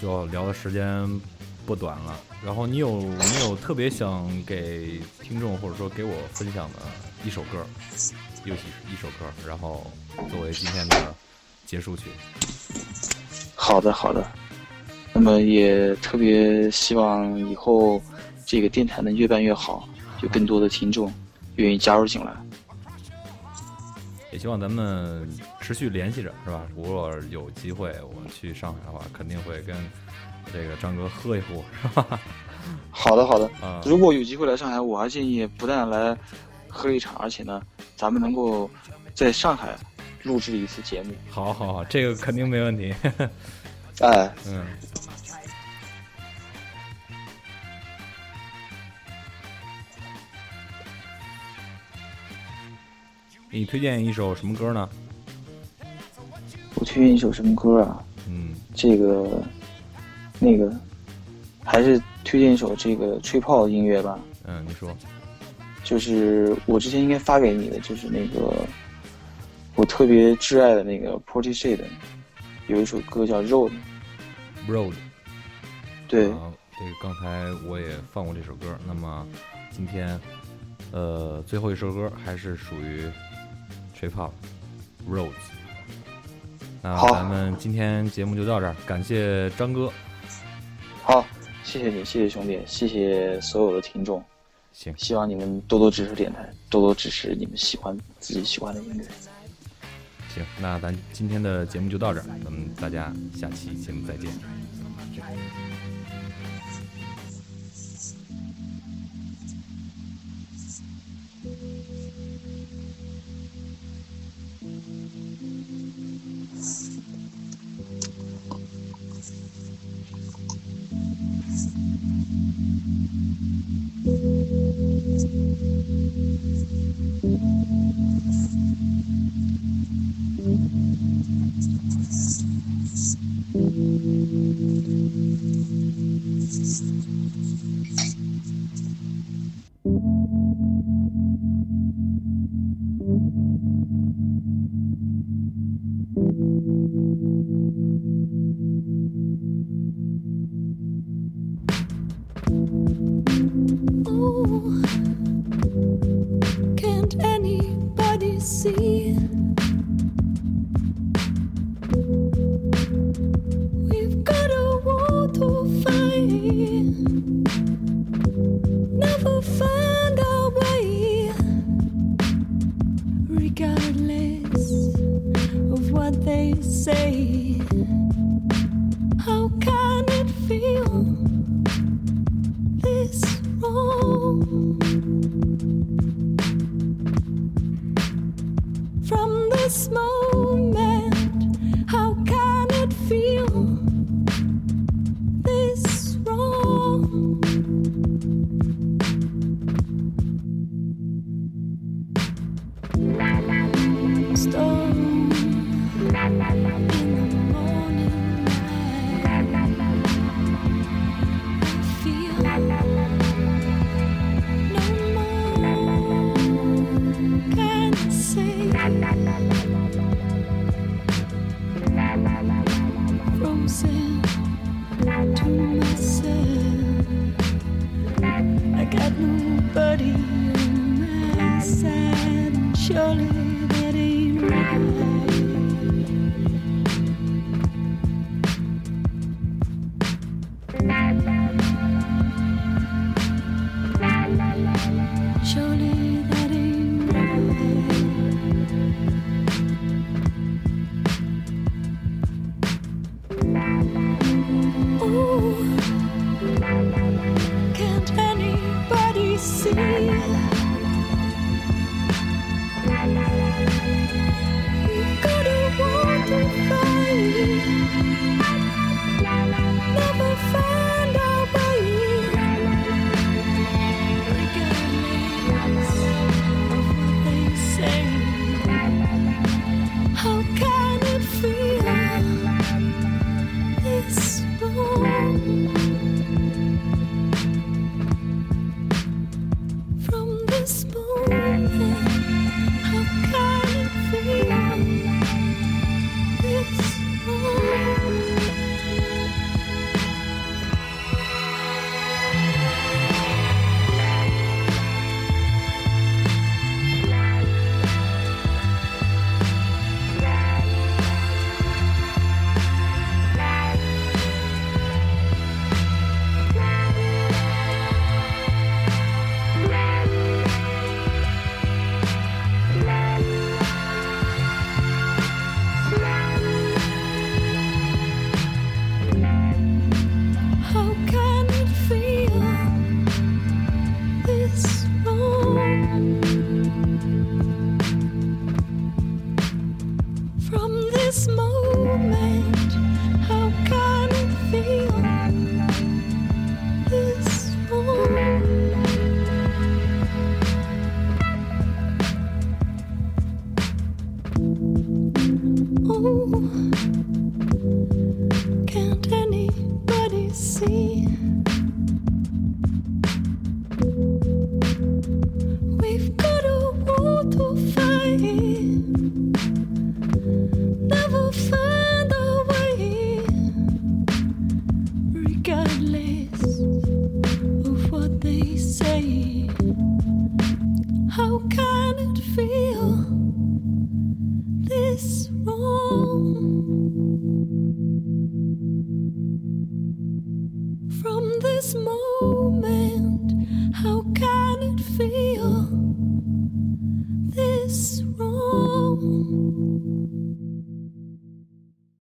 就聊的时间不短了。然后你有没有特别想给听众或者说给我分享的一首歌，尤其是一首歌，然后作为今天的结束曲？好的，好的。那么也特别希望以后这个电台能越办越好，有更多的听众愿意加入进来。也希望咱们持续联系着，是吧？如果有机会我去上海的话，肯定会跟这个张哥喝一壶，是吧？好的，好的。啊、如果有机会来上海，我还建议不但来喝一场，而且呢，咱们能够在上海录制一次节目。好好好，这个肯定没问题。[LAUGHS] 哎，嗯，你推荐一首什么歌呢？我推推荐一首什么歌啊？嗯，这个，那个，还是推荐一首这个吹泡的音乐吧。嗯，你说，就是我之前应该发给你的，就是那个我特别挚爱的那个 Portishead，有一首歌叫《Road》。Road。对，啊，这个刚才我也放过这首歌。那么今天，呃，最后一首歌还是属于 Trip Hop Roads。那好咱们今天节目就到这儿，感谢张哥。好，谢谢你，谢谢兄弟，谢谢所有的听众，行，希望你们多多支持电台，多多支持你们喜欢自己喜欢的音乐。行，那咱今天的节目就到这儿，咱们大家下期节目再见。Mm-hmm.